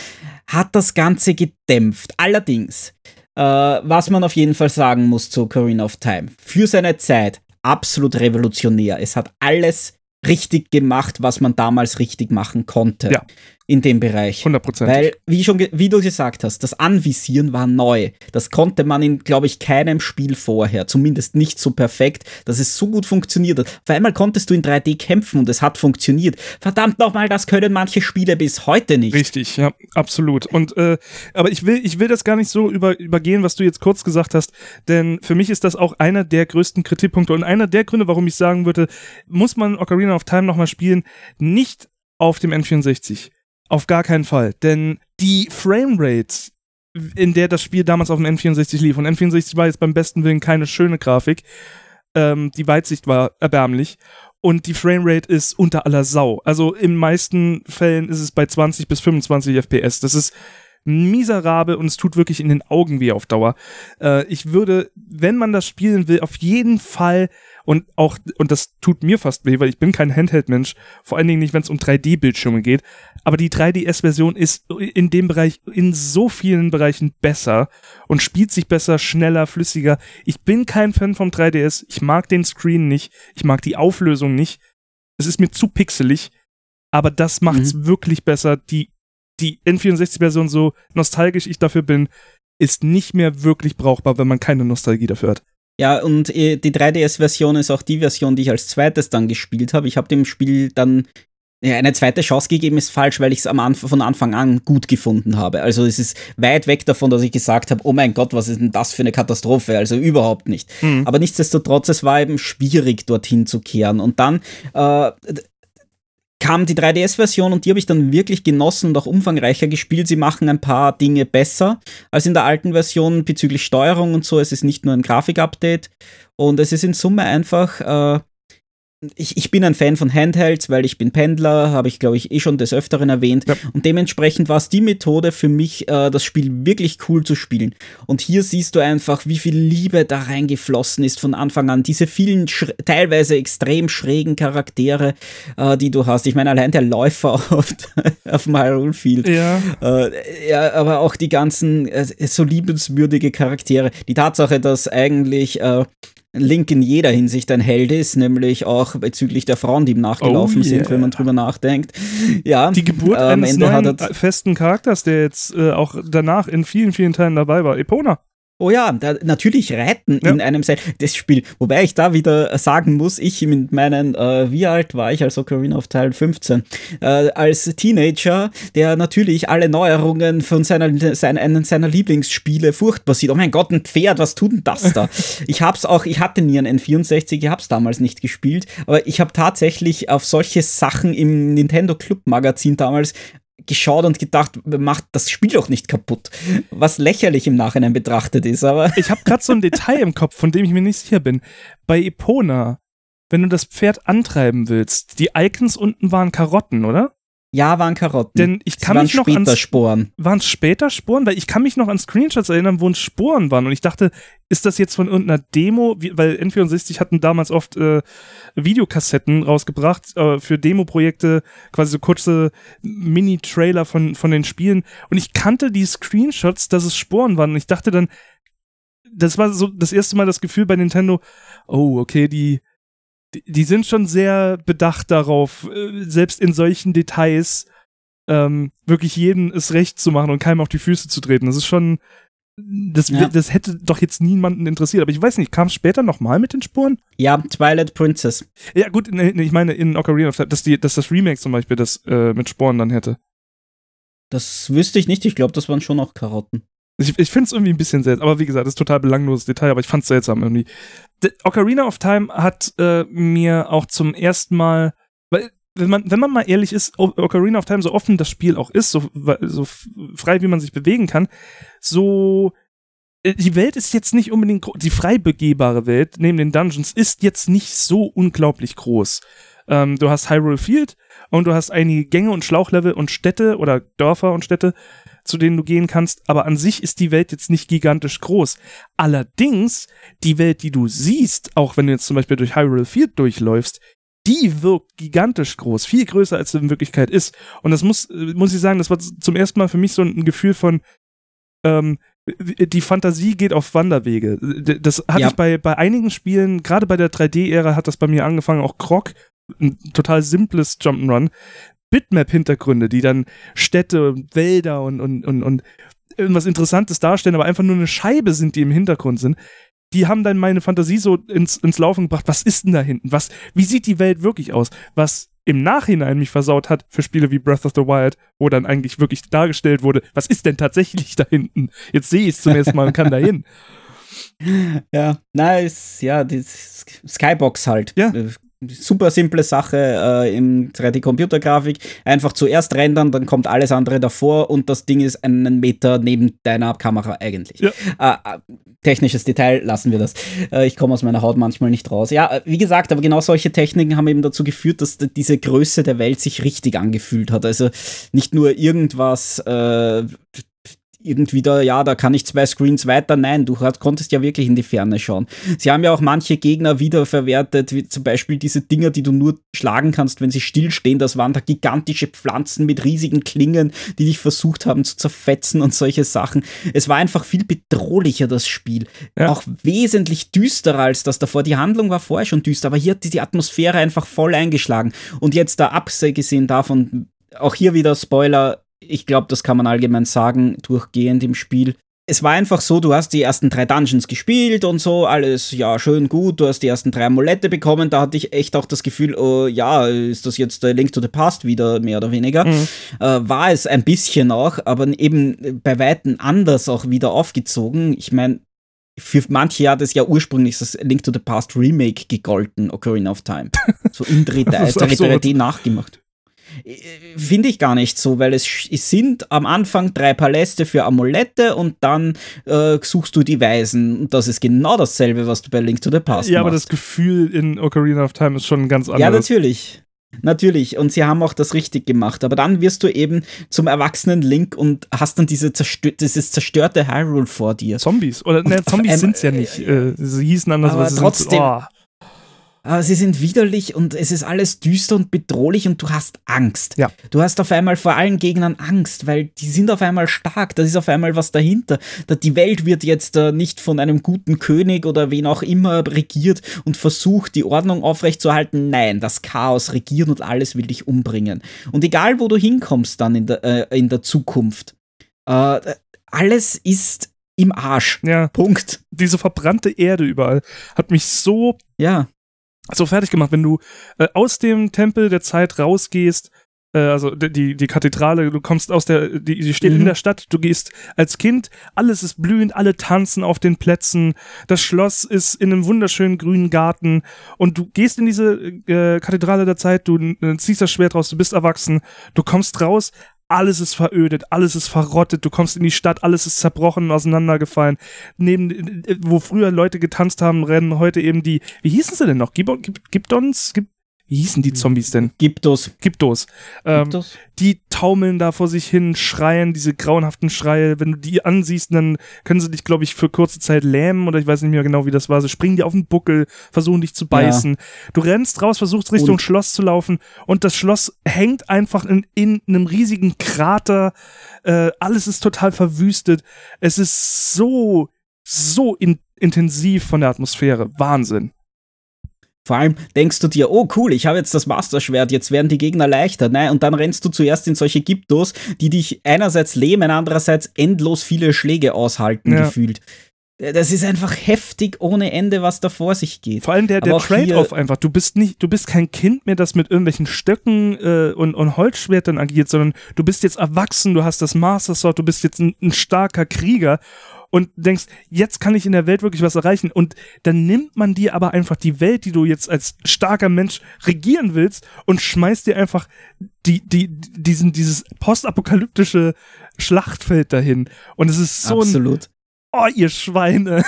hat das Ganze gedämpft. Allerdings, äh, was man auf jeden Fall sagen muss zu Ocarina of Time, für seine Zeit absolut revolutionär. Es hat alles richtig gemacht, was man damals richtig machen konnte. Ja in dem Bereich. 100%. Weil, wie, schon, wie du gesagt hast, das Anvisieren war neu. Das konnte man in, glaube ich, keinem Spiel vorher. Zumindest nicht so perfekt, dass es so gut funktioniert hat. Auf einmal konntest du in 3D kämpfen und es hat funktioniert. Verdammt nochmal, das können manche Spiele bis heute nicht. Richtig, ja, absolut. Und, äh, aber ich will, ich will das gar nicht so über, übergehen, was du jetzt kurz gesagt hast, denn für mich ist das auch einer der größten Kritikpunkte und einer der Gründe, warum ich sagen würde, muss man Ocarina of Time nochmal spielen, nicht auf dem N64 auf gar keinen Fall. Denn die Framerate, in der das Spiel damals auf dem N64 lief, und N64 war jetzt beim besten Willen keine schöne Grafik, ähm, die Weitsicht war erbärmlich und die Framerate ist unter aller Sau. Also in meisten Fällen ist es bei 20 bis 25 FPS. Das ist miserabel und es tut wirklich in den Augen weh auf Dauer. Äh, ich würde, wenn man das spielen will, auf jeden Fall und auch, und das tut mir fast weh, weil ich bin kein Handheld-Mensch, vor allen Dingen nicht, wenn es um 3D-Bildschirme geht. Aber die 3DS-Version ist in dem Bereich, in so vielen Bereichen besser und spielt sich besser, schneller, flüssiger. Ich bin kein Fan vom 3DS. Ich mag den Screen nicht. Ich mag die Auflösung nicht. Es ist mir zu pixelig. Aber das macht's mhm. wirklich besser. Die, die N64-Version, so nostalgisch ich dafür bin, ist nicht mehr wirklich brauchbar, wenn man keine Nostalgie dafür hat. Ja, und äh, die 3DS-Version ist auch die Version, die ich als zweites dann gespielt habe. Ich habe dem Spiel dann ja, eine zweite Chance gegeben, ist falsch, weil ich es Anf von Anfang an gut gefunden habe. Also es ist weit weg davon, dass ich gesagt habe, oh mein Gott, was ist denn das für eine Katastrophe? Also überhaupt nicht. Mhm. Aber nichtsdestotrotz, es war eben schwierig, dorthin zu kehren. Und dann äh, kam die 3DS-Version und die habe ich dann wirklich genossen und auch umfangreicher gespielt. Sie machen ein paar Dinge besser als in der alten Version bezüglich Steuerung und so. Es ist nicht nur ein Grafikupdate und es ist in Summe einfach äh, ich, ich bin ein Fan von Handhelds, weil ich bin Pendler, habe ich glaube ich eh schon des Öfteren erwähnt. Ja. Und dementsprechend war es die Methode für mich, äh, das Spiel wirklich cool zu spielen. Und hier siehst du einfach, wie viel Liebe da reingeflossen ist von Anfang an. Diese vielen teilweise extrem schrägen Charaktere, äh, die du hast. Ich meine, allein der Läufer auf, auf dem Hyrule Field. Ja. Äh, ja, aber auch die ganzen äh, so liebenswürdige Charaktere. Die Tatsache, dass eigentlich äh, Link in jeder Hinsicht ein Held ist, nämlich auch bezüglich der Frauen, die ihm nachgelaufen oh, yeah. sind, wenn man drüber nachdenkt. Ja, die Geburt äh, eines neuen festen Charakters, der jetzt äh, auch danach in vielen, vielen Teilen dabei war, Epona. Oh ja, da, natürlich Reiten ja. in einem Set. Das Spiel, wobei ich da wieder sagen muss, ich mit meinen, äh, wie alt war ich als Ocarina of Time 15, äh, als Teenager, der natürlich alle Neuerungen von seiner, seiner, seiner Lieblingsspiele furchtbar sieht. Oh mein Gott, ein Pferd, was tut denn das da? ich hab's auch, ich hatte nie einen N64, ich hab's damals nicht gespielt, aber ich habe tatsächlich auf solche Sachen im Nintendo Club Magazin damals geschaut und gedacht, macht das Spiel doch nicht kaputt. Was lächerlich im Nachhinein betrachtet ist, aber. Ich habe gerade so ein Detail im Kopf, von dem ich mir nicht sicher bin. Bei Epona, wenn du das Pferd antreiben willst, die Icons unten waren Karotten, oder? Ja, waren Karotten. Denn ich kann mich noch an Sporen. Waren es später Sporen? Weil ich kann mich noch an Screenshots erinnern, wo es Sporen waren. Und ich dachte, ist das jetzt von irgendeiner Demo? Weil N64 hatten damals oft äh, Videokassetten rausgebracht äh, für Demo-Projekte, quasi so kurze Mini-Trailer von, von den Spielen. Und ich kannte die Screenshots, dass es Sporen waren. Und ich dachte dann, das war so das erste Mal das Gefühl bei Nintendo, oh, okay, die die sind schon sehr bedacht darauf, äh, selbst in solchen Details ähm, wirklich jedem es recht zu machen und keinem auf die Füße zu treten. Das ist schon, das, ja. das hätte doch jetzt niemanden interessiert. Aber ich weiß nicht, kam es später nochmal mit den Spuren? Ja, Twilight Princess. Ja, gut, ich meine in Ocarina of Time, dass, die, dass das Remake zum Beispiel das äh, mit Sporen dann hätte. Das wüsste ich nicht. Ich glaube, das waren schon auch Karotten. Ich, ich finde es irgendwie ein bisschen seltsam, aber wie gesagt, das ist total belangloses Detail, aber ich fand es seltsam irgendwie. The Ocarina of Time hat äh, mir auch zum ersten Mal, weil wenn man, wenn man mal ehrlich ist, Ocarina of Time, so offen das Spiel auch ist, so, so frei wie man sich bewegen kann, so äh, die Welt ist jetzt nicht unbedingt die frei begehbare Welt neben den Dungeons ist jetzt nicht so unglaublich groß. Ähm, du hast Hyrule Field und du hast einige Gänge und Schlauchlevel und Städte oder Dörfer und Städte zu denen du gehen kannst, aber an sich ist die Welt jetzt nicht gigantisch groß. Allerdings, die Welt, die du siehst, auch wenn du jetzt zum Beispiel durch Hyrule Field durchläufst, die wirkt gigantisch groß, viel größer als sie in Wirklichkeit ist. Und das muss, muss ich sagen, das war zum ersten Mal für mich so ein Gefühl von, ähm, die Fantasie geht auf Wanderwege. Das hatte ja. ich bei, bei einigen Spielen, gerade bei der 3D-Ära hat das bei mir angefangen, auch Krog, ein total simples Jump'n'Run, Bitmap-Hintergründe, die dann Städte und Wälder und, und, und, und irgendwas Interessantes darstellen, aber einfach nur eine Scheibe sind, die im Hintergrund sind. Die haben dann meine Fantasie so ins, ins Laufen gebracht. Was ist denn da hinten? Was, wie sieht die Welt wirklich aus? Was im Nachhinein mich versaut hat für Spiele wie Breath of the Wild, wo dann eigentlich wirklich dargestellt wurde, was ist denn tatsächlich da hinten? Jetzt sehe ich es zum ersten Mal und kann da hin. Ja, ist ja die Skybox halt. Ja. Super simple Sache äh, in 3D-Computergrafik. Einfach zuerst rendern, dann kommt alles andere davor und das Ding ist einen Meter neben deiner Kamera eigentlich. Ja. Äh, äh technisches Detail, lassen wir das. Äh, ich komme aus meiner Haut manchmal nicht raus. Ja, äh, wie gesagt, aber genau solche Techniken haben eben dazu geführt, dass diese Größe der Welt sich richtig angefühlt hat. Also nicht nur irgendwas äh, irgendwie da, ja, da kann ich zwei Screens weiter. Nein, du konntest ja wirklich in die Ferne schauen. Sie haben ja auch manche Gegner wiederverwertet, wie zum Beispiel diese Dinger, die du nur schlagen kannst, wenn sie stillstehen. Das waren da gigantische Pflanzen mit riesigen Klingen, die dich versucht haben zu zerfetzen und solche Sachen. Es war einfach viel bedrohlicher, das Spiel. Ja. Auch wesentlich düsterer als das davor. Die Handlung war vorher schon düster, aber hier hat die Atmosphäre einfach voll eingeschlagen. Und jetzt da abgesehen davon, auch hier wieder Spoiler, ich glaube, das kann man allgemein sagen, durchgehend im Spiel. Es war einfach so, du hast die ersten drei Dungeons gespielt und so, alles ja schön gut, du hast die ersten drei Amulette bekommen, da hatte ich echt auch das Gefühl, oh, ja, ist das jetzt der Link to the Past wieder, mehr oder weniger. Mhm. Äh, war es ein bisschen auch, aber eben bei Weitem anders auch wieder aufgezogen. Ich meine, für manche hat es ja ursprünglich das Link to the Past Remake gegolten, Ocarina of Time. So in 3D nachgemacht. Finde ich gar nicht so, weil es, sind am Anfang drei Paläste für Amulette und dann äh, suchst du die Weisen. Und das ist genau dasselbe, was du bei Link to the Past Ja, machst. aber das Gefühl in Ocarina of Time ist schon ganz anders. Ja, natürlich. Natürlich, und sie haben auch das richtig gemacht. Aber dann wirst du eben zum erwachsenen Link und hast dann diese zerstör dieses zerstörte Hyrule vor dir. Zombies. Oder ne, Zombies sind es ja nicht. Äh, sie hießen anders, aber, aber trotzdem. Sind, oh sie sind widerlich und es ist alles düster und bedrohlich und du hast Angst. Ja. Du hast auf einmal vor allen Gegnern Angst, weil die sind auf einmal stark, da ist auf einmal was dahinter. Die Welt wird jetzt äh, nicht von einem guten König oder wen auch immer regiert und versucht, die Ordnung aufrechtzuerhalten. Nein, das Chaos regiert und alles will dich umbringen. Und egal, wo du hinkommst dann in der, äh, in der Zukunft, äh, alles ist im Arsch. Ja. Punkt. Diese verbrannte Erde überall hat mich so ja so fertig gemacht, wenn du äh, aus dem Tempel der Zeit rausgehst, äh, also die, die Kathedrale, du kommst aus der, die, die steht mhm. in der Stadt, du gehst als Kind, alles ist blühend, alle tanzen auf den Plätzen, das Schloss ist in einem wunderschönen grünen Garten und du gehst in diese äh, Kathedrale der Zeit, du ziehst das Schwert raus, du bist erwachsen, du kommst raus, alles ist verödet, alles ist verrottet, du kommst in die Stadt, alles ist zerbrochen, auseinandergefallen. Neben, wo früher Leute getanzt haben, rennen heute eben die, wie hießen sie denn noch? Gib, Gib, Gibdons? Gib, wie hießen die Zombies denn? Gyptos. Gyptos. Ähm, Gyptos. Die taumeln da vor sich hin, schreien, diese grauenhaften Schreie. Wenn du die ansiehst, dann können sie dich, glaube ich, für kurze Zeit lähmen oder ich weiß nicht mehr genau, wie das war. Sie springen dir auf den Buckel, versuchen dich zu beißen. Ja. Du rennst raus, versuchst Richtung und Schloss zu laufen und das Schloss hängt einfach in, in einem riesigen Krater. Äh, alles ist total verwüstet. Es ist so, so in, intensiv von der Atmosphäre. Wahnsinn. Vor allem denkst du dir, oh cool, ich habe jetzt das Master-Schwert, jetzt werden die Gegner leichter. Nein, und dann rennst du zuerst in solche Gyptos, die dich einerseits lähmen, andererseits endlos viele Schläge aushalten, ja. gefühlt. Das ist einfach heftig ohne Ende, was da vor sich geht. Vor allem der, der Trade-off einfach. Du bist nicht, du bist kein Kind mehr, das mit irgendwelchen Stöcken äh, und, und Holzschwertern agiert, sondern du bist jetzt erwachsen, du hast das Master Sword, du bist jetzt ein, ein starker Krieger und denkst, jetzt kann ich in der Welt wirklich was erreichen. Und dann nimmt man dir aber einfach die Welt, die du jetzt als starker Mensch regieren willst, und schmeißt dir einfach die, die, diesen, dieses postapokalyptische Schlachtfeld dahin. Und es ist so Absolut. ein oh, ihr Schweine.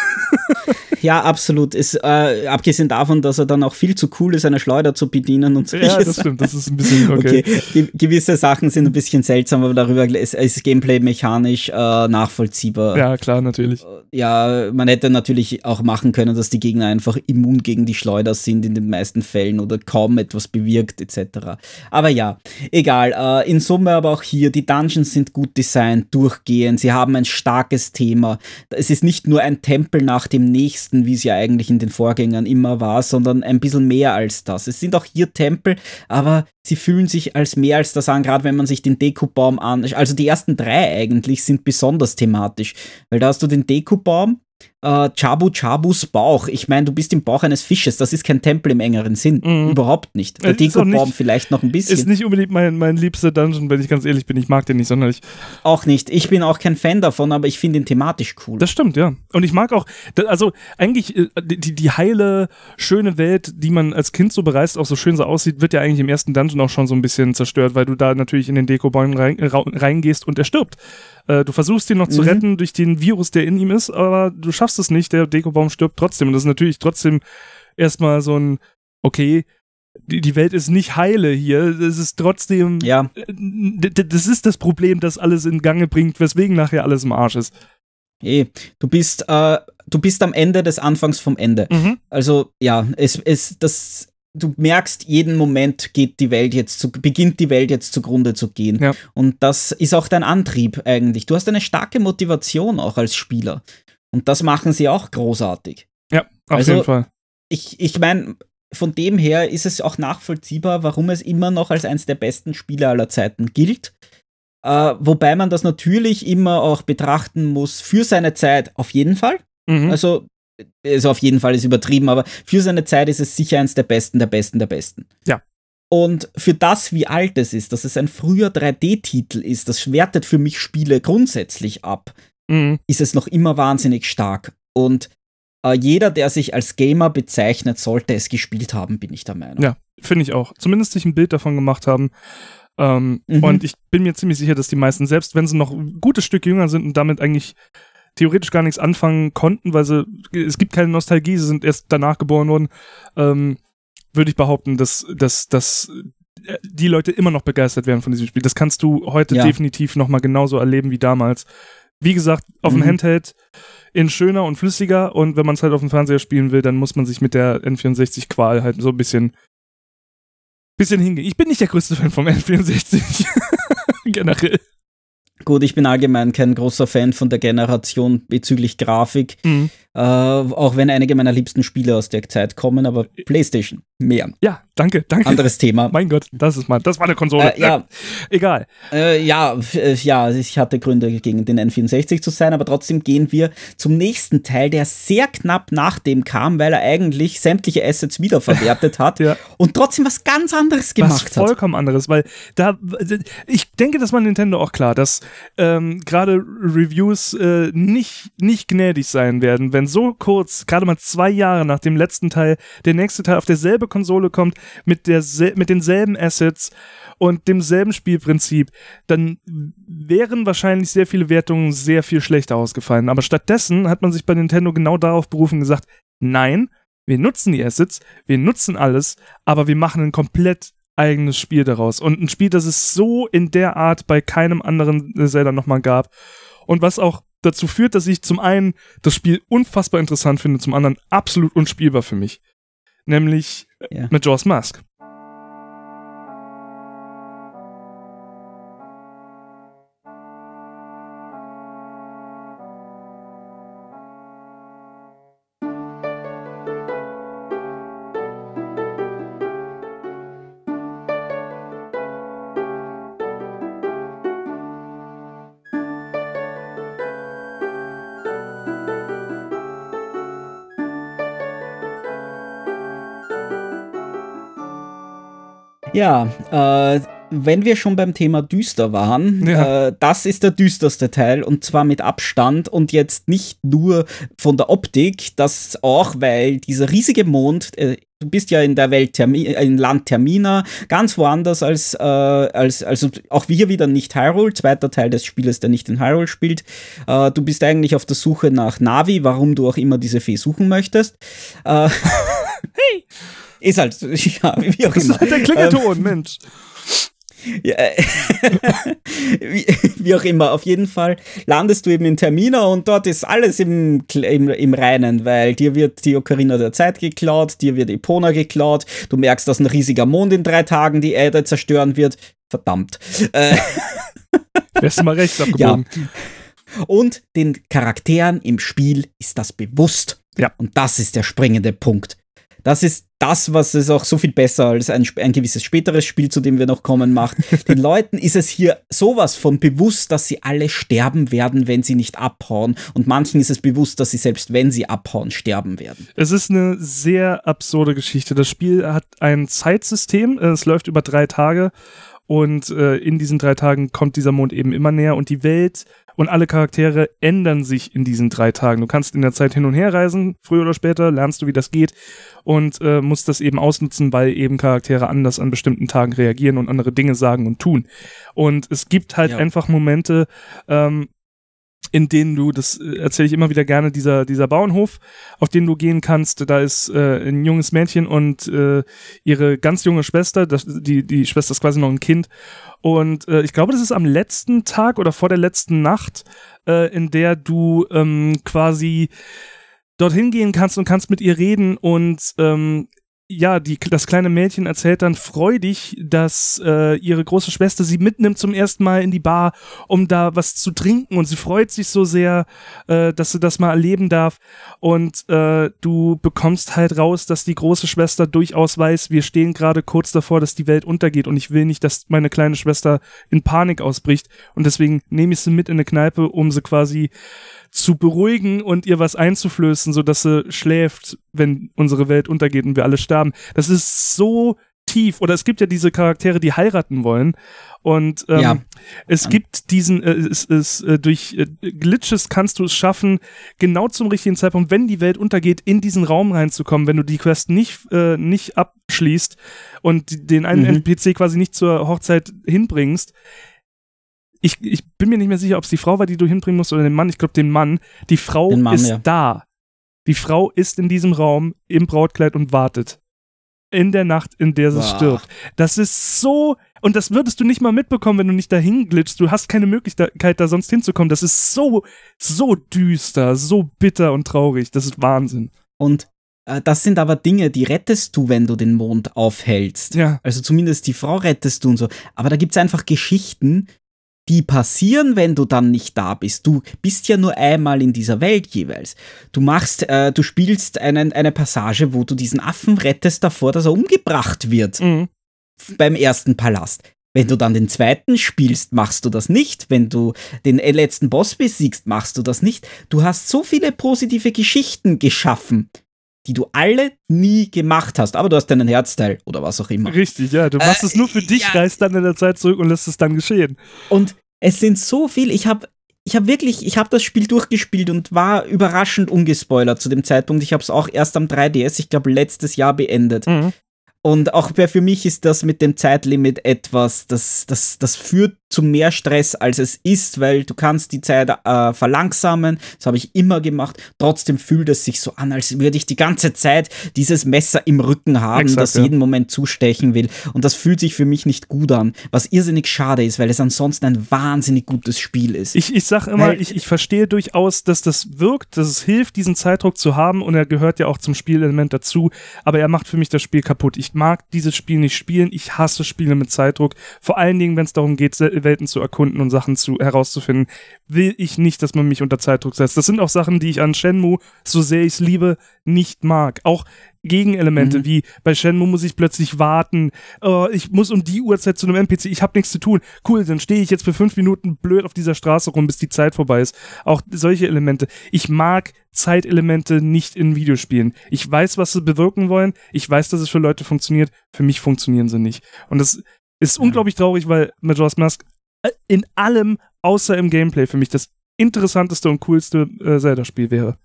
ja, absolut. Ist, äh, abgesehen davon, dass er dann auch viel zu cool ist, eine Schleuder zu bedienen und so. Ja, das stimmt, das ist ein bisschen okay. okay. Ge gewisse Sachen sind ein bisschen seltsam, aber darüber ist, ist Gameplay mechanisch äh, nachvollziehbar. Ja, klar, natürlich. Äh, ja, man hätte natürlich auch machen können, dass die Gegner einfach immun gegen die Schleuder sind in den meisten Fällen oder kaum etwas bewirkt, etc. Aber ja, egal. Äh, in Summe aber auch hier, die Dungeons sind gut designt, durchgehend, sie haben ein starkes Thema es ist nicht nur ein Tempel nach dem nächsten, wie es ja eigentlich in den Vorgängern immer war, sondern ein bisschen mehr als das. Es sind auch hier Tempel, aber sie fühlen sich als mehr als das an, gerade wenn man sich den Dekobaum an. Also die ersten drei eigentlich sind besonders thematisch, weil da hast du den Dekobaum, äh, Chabu Chabus Bauch. Ich meine, du bist im Bauch eines Fisches. Das ist kein Tempel im engeren Sinn. Mhm. Überhaupt nicht. Der Dekobaum vielleicht noch ein bisschen. Ist nicht unbedingt mein, mein liebster Dungeon, wenn ich ganz ehrlich bin. Ich mag den nicht sonderlich. Auch nicht. Ich bin auch kein Fan davon, aber ich finde ihn thematisch cool. Das stimmt, ja. Und ich mag auch, also eigentlich äh, die, die heile, schöne Welt, die man als Kind so bereist, auch so schön so aussieht, wird ja eigentlich im ersten Dungeon auch schon so ein bisschen zerstört, weil du da natürlich in den Dekobaum rein, reingehst und er stirbt. Äh, du versuchst ihn noch mhm. zu retten durch den Virus, der in ihm ist, aber du schaffst es nicht. Der Dekobaum stirbt trotzdem. Und das ist natürlich trotzdem erstmal so ein, okay, die, die Welt ist nicht heile hier. Es ist trotzdem. Ja. Äh, das ist das Problem, das alles in Gange bringt, weswegen nachher alles im Arsch ist. Eh, du bist, äh, du bist am Ende des Anfangs vom Ende. Mhm. Also ja, es, es, das, du merkst, jeden Moment geht die Welt jetzt zu, beginnt die Welt jetzt zugrunde zu gehen. Ja. Und das ist auch dein Antrieb eigentlich. Du hast eine starke Motivation auch als Spieler. Und das machen sie auch großartig. Ja, auf also, jeden Fall. Ich, ich meine, von dem her ist es auch nachvollziehbar, warum es immer noch als eines der besten Spiele aller Zeiten gilt. Äh, wobei man das natürlich immer auch betrachten muss für seine Zeit auf jeden Fall. Mhm. Also also auf jeden Fall ist übertrieben, aber für seine Zeit ist es sicher eins der besten, der besten, der besten. Ja. Und für das, wie alt es ist, dass es ein früher 3D-Titel ist, das wertet für mich Spiele grundsätzlich ab, mhm. ist es noch immer wahnsinnig stark. Und äh, jeder, der sich als Gamer bezeichnet, sollte es gespielt haben, bin ich der Meinung. Ja, finde ich auch. Zumindest sich ein Bild davon gemacht haben. Ähm, mhm. Und ich bin mir ziemlich sicher, dass die meisten, selbst wenn sie noch ein gutes Stück jünger sind und damit eigentlich theoretisch gar nichts anfangen konnten, weil sie, es gibt keine Nostalgie, sie sind erst danach geboren worden, ähm, würde ich behaupten, dass, dass, dass äh, die Leute immer noch begeistert werden von diesem Spiel. Das kannst du heute ja. definitiv nochmal genauso erleben wie damals. Wie gesagt, auf mhm. dem Handheld in schöner und flüssiger und wenn man es halt auf dem Fernseher spielen will, dann muss man sich mit der N64-Qual halt so ein bisschen, bisschen hingehen. Ich bin nicht der größte Fan vom N64. Generell. Gut, ich bin allgemein kein großer Fan von der Generation bezüglich Grafik. Mhm. Äh, auch wenn einige meiner liebsten Spiele aus der Zeit kommen, aber PlayStation mehr. Ja, danke, danke. Anderes Thema. Mein Gott, das ist mal, das war eine Konsole. Äh, ja, egal. Äh, ja, äh, ja, ich hatte Gründe gegen den N64 zu sein, aber trotzdem gehen wir zum nächsten Teil, der sehr knapp nach dem kam, weil er eigentlich sämtliche Assets wiederverwertet hat ja. und trotzdem was ganz anderes gemacht was vollkommen hat. Vollkommen anderes, weil da, ich denke, das war Nintendo auch klar, dass ähm, gerade Reviews äh, nicht, nicht gnädig sein werden, wenn so kurz, gerade mal zwei Jahre nach dem letzten Teil, der nächste Teil auf derselbe Konsole kommt, mit, der, mit denselben Assets und demselben Spielprinzip, dann wären wahrscheinlich sehr viele Wertungen sehr viel schlechter ausgefallen. Aber stattdessen hat man sich bei Nintendo genau darauf berufen und gesagt, nein, wir nutzen die Assets, wir nutzen alles, aber wir machen ein komplett eigenes Spiel daraus. Und ein Spiel, das es so in der Art bei keinem anderen Zelda nochmal gab. Und was auch dazu führt, dass ich zum einen das Spiel unfassbar interessant finde, zum anderen absolut unspielbar für mich. Nämlich ja. Majora's Mask. Ja, äh, wenn wir schon beim Thema düster waren, ja. äh, das ist der düsterste Teil und zwar mit Abstand und jetzt nicht nur von der Optik, das auch, weil dieser riesige Mond, äh, du bist ja in der Welt Termi in Land Termina, ganz woanders als, äh, als, also auch wir wieder nicht Hyrule, zweiter Teil des Spieles, der nicht in Hyrule spielt. Äh, du bist eigentlich auf der Suche nach Navi, warum du auch immer diese Fee suchen möchtest. Äh, hey! Ist halt, ja, wie auch das immer. ist halt der Klingelton, ähm, Mensch. Ja, wie, wie, auch immer, auf jeden Fall landest du eben in Termina und dort ist alles im, im, im Reinen, weil dir wird die Ocarina der Zeit geklaut, dir wird Epona geklaut, du merkst, dass ein riesiger Mond in drei Tagen die Erde zerstören wird. Verdammt. Äh, Wärst mal rechts abgebogen. Ja. Und den Charakteren im Spiel ist das bewusst. Ja. Und das ist der springende Punkt. Das ist das, was es auch so viel besser als ein, ein gewisses späteres Spiel, zu dem wir noch kommen, macht. Den Leuten ist es hier sowas von bewusst, dass sie alle sterben werden, wenn sie nicht abhauen. Und manchen ist es bewusst, dass sie selbst wenn sie abhauen, sterben werden. Es ist eine sehr absurde Geschichte. Das Spiel hat ein Zeitsystem. Es läuft über drei Tage. Und äh, in diesen drei Tagen kommt dieser Mond eben immer näher und die Welt und alle Charaktere ändern sich in diesen drei Tagen. Du kannst in der Zeit hin und her reisen, früher oder später lernst du, wie das geht und äh, musst das eben ausnutzen, weil eben Charaktere anders an bestimmten Tagen reagieren und andere Dinge sagen und tun. Und es gibt halt ja. einfach Momente, ähm, in denen du, das äh, erzähle ich immer wieder gerne, dieser, dieser Bauernhof, auf den du gehen kannst, da ist äh, ein junges Mädchen und äh, ihre ganz junge Schwester, das, die, die Schwester ist quasi noch ein Kind. Und äh, ich glaube, das ist am letzten Tag oder vor der letzten Nacht, äh, in der du ähm, quasi dorthin gehen kannst und kannst mit ihr reden und ähm, ja, die, das kleine Mädchen erzählt dann freudig, dass äh, ihre große Schwester sie mitnimmt zum ersten Mal in die Bar, um da was zu trinken. Und sie freut sich so sehr, äh, dass sie das mal erleben darf. Und äh, du bekommst halt raus, dass die große Schwester durchaus weiß, wir stehen gerade kurz davor, dass die Welt untergeht. Und ich will nicht, dass meine kleine Schwester in Panik ausbricht. Und deswegen nehme ich sie mit in eine Kneipe, um sie quasi zu beruhigen und ihr was einzuflößen, sodass sie schläft, wenn unsere Welt untergeht und wir alle sterben. Das ist so tief. Oder es gibt ja diese Charaktere, die heiraten wollen. Und ähm, ja. es gibt diesen, äh, es, es, äh, durch äh, Glitches kannst du es schaffen, genau zum richtigen Zeitpunkt, wenn die Welt untergeht, in diesen Raum reinzukommen, wenn du die Quest nicht, äh, nicht abschließt und den einen mhm. NPC quasi nicht zur Hochzeit hinbringst ich, ich bin mir nicht mehr sicher, ob es die Frau war, die du hinbringen musst oder den Mann. Ich glaube, den Mann. Die Frau Mann, ist ja. da. Die Frau ist in diesem Raum im Brautkleid und wartet. In der Nacht, in der sie Boah. stirbt. Das ist so. Und das würdest du nicht mal mitbekommen, wenn du nicht dahin glitschst. Du hast keine Möglichkeit, da sonst hinzukommen. Das ist so, so düster, so bitter und traurig. Das ist Wahnsinn. Und äh, das sind aber Dinge, die rettest du, wenn du den Mond aufhältst. Ja. Also zumindest die Frau rettest du und so. Aber da gibt es einfach Geschichten, die passieren, wenn du dann nicht da bist. Du bist ja nur einmal in dieser Welt jeweils. Du machst, äh, du spielst einen, eine Passage, wo du diesen Affen rettest davor, dass er umgebracht wird. Mhm. Beim ersten Palast. Wenn du dann den zweiten spielst, machst du das nicht. Wenn du den letzten Boss besiegst, machst du das nicht. Du hast so viele positive Geschichten geschaffen, die du alle nie gemacht hast. Aber du hast deinen Herzteil oder was auch immer. Richtig, ja. Du machst äh, es nur für dich, ja. reist dann in der Zeit zurück und lässt es dann geschehen. Und es sind so viel. Ich habe ich habe wirklich, ich habe das Spiel durchgespielt und war überraschend ungespoilert zu dem Zeitpunkt. Ich habe es auch erst am 3DS, ich glaube, letztes Jahr beendet. Mhm. Und auch für mich ist das mit dem Zeitlimit etwas, das, das, das führt zu mehr Stress, als es ist, weil du kannst die Zeit äh, verlangsamen. Das habe ich immer gemacht. Trotzdem fühlt es sich so an, als würde ich die ganze Zeit dieses Messer im Rücken haben, Exakt, das ja. jeden Moment zustechen will. Und das fühlt sich für mich nicht gut an, was irrsinnig schade ist, weil es ansonsten ein wahnsinnig gutes Spiel ist. Ich, ich sage immer, weil, ich, ich verstehe durchaus, dass das wirkt, dass es hilft, diesen Zeitdruck zu haben und er gehört ja auch zum Spielelement dazu, aber er macht für mich das Spiel kaputt. Ich mag dieses Spiel nicht spielen, ich hasse Spiele mit Zeitdruck, vor allen Dingen, wenn es darum geht, Welten zu erkunden und Sachen zu, herauszufinden, will ich nicht, dass man mich unter Zeitdruck setzt. Das sind auch Sachen, die ich an Shenmue, so sehr ich es liebe, nicht mag. Auch Gegenelemente, mhm. wie bei Shenmue muss ich plötzlich warten, oh, ich muss um die Uhrzeit zu einem NPC, ich habe nichts zu tun. Cool, dann stehe ich jetzt für fünf Minuten blöd auf dieser Straße rum, bis die Zeit vorbei ist. Auch solche Elemente. Ich mag Zeitelemente nicht in Videospielen. Ich weiß, was sie bewirken wollen. Ich weiß, dass es für Leute funktioniert. Für mich funktionieren sie nicht. Und das ist unglaublich traurig, weil Majora's Mask äh, in allem, außer im Gameplay, für mich das interessanteste und coolste äh, Zelda-Spiel wäre.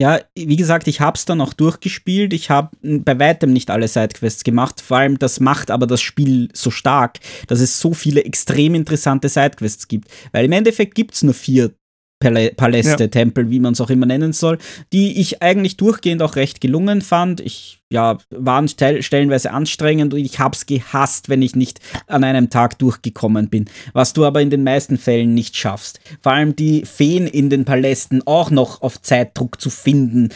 Ja, wie gesagt, ich habe es dann auch durchgespielt. Ich habe bei weitem nicht alle Sidequests gemacht. Vor allem das macht aber das Spiel so stark, dass es so viele extrem interessante Sidequests gibt. Weil im Endeffekt gibt es nur vier Paläste, ja. Tempel, wie man es auch immer nennen soll, die ich eigentlich durchgehend auch recht gelungen fand. Ich ja, waren stellenweise anstrengend und ich hab's gehasst, wenn ich nicht an einem Tag durchgekommen bin, was du aber in den meisten Fällen nicht schaffst. Vor allem die Feen in den Palästen auch noch auf Zeitdruck zu finden.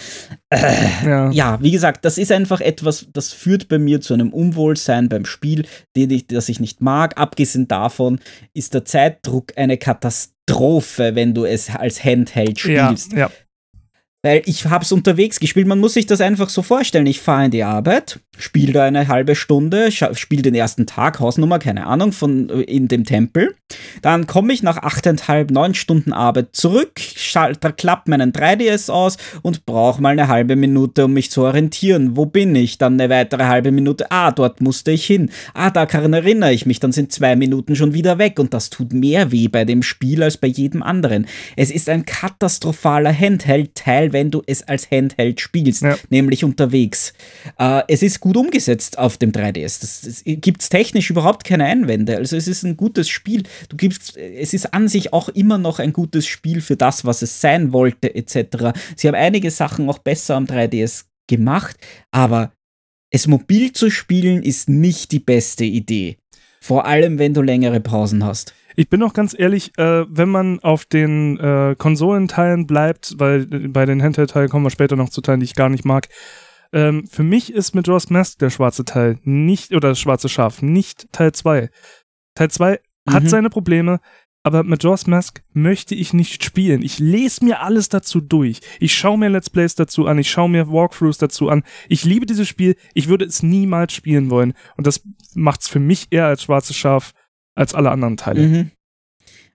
Äh, ja. ja. wie gesagt, das ist einfach etwas, das führt bei mir zu einem Unwohlsein beim Spiel, den ich, das ich nicht mag. Abgesehen davon ist der Zeitdruck eine Katastrophe, wenn du es als Handheld spielst. Ja, ja. Weil ich habe es unterwegs gespielt. Man muss sich das einfach so vorstellen. Ich fahre in die Arbeit, spiele da eine halbe Stunde, spiele den ersten Tag, Hausnummer, keine Ahnung, von äh, in dem Tempel. Dann komme ich nach achteinhalb, neun Stunden Arbeit zurück, schalte, klappe meinen 3DS aus und brauche mal eine halbe Minute, um mich zu orientieren. Wo bin ich? Dann eine weitere halbe Minute. Ah, dort musste ich hin. Ah, daran erinnere ich mich. Dann sind zwei Minuten schon wieder weg und das tut mehr weh bei dem Spiel als bei jedem anderen. Es ist ein katastrophaler Handheld-Teil, wenn du es als Handheld spielst, ja. nämlich unterwegs. Äh, es ist gut umgesetzt auf dem 3DS. Das, gibt es technisch überhaupt keine Einwände. Also es ist ein gutes Spiel. Du gibst, es ist an sich auch immer noch ein gutes Spiel für das, was es sein wollte, etc. Sie haben einige Sachen auch besser am 3DS gemacht, aber es mobil zu spielen ist nicht die beste Idee. Vor allem, wenn du längere Pausen hast. Ich bin auch ganz ehrlich, äh, wenn man auf den äh, Konsolenteilen bleibt, weil äh, bei den Handheld-Teilen kommen wir später noch zu Teilen, die ich gar nicht mag. Ähm, für mich ist mit Mask der schwarze Teil nicht, oder das schwarze Schaf, nicht Teil 2. Teil 2 mhm. hat seine Probleme, aber mit Jaws Mask möchte ich nicht spielen. Ich lese mir alles dazu durch. Ich schaue mir Let's Plays dazu an, ich schaue mir Walkthroughs dazu an. Ich liebe dieses Spiel, ich würde es niemals spielen wollen. Und das macht es für mich eher als schwarzes Schaf als alle anderen Teile. Mhm.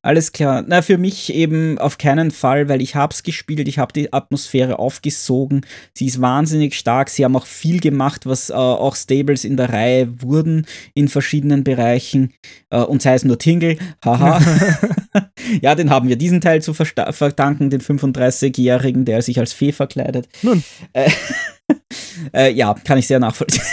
Alles klar. Na, für mich eben auf keinen Fall, weil ich hab's gespielt, ich habe die Atmosphäre aufgesogen. Sie ist wahnsinnig stark. Sie haben auch viel gemacht, was äh, auch Stables in der Reihe wurden in verschiedenen Bereichen. Äh, und sei es nur Tingle. Haha. ja, den haben wir diesen Teil zu verdanken, den 35-Jährigen, der sich als Fee verkleidet. Nun. Äh, äh, ja, kann ich sehr nachvollziehen.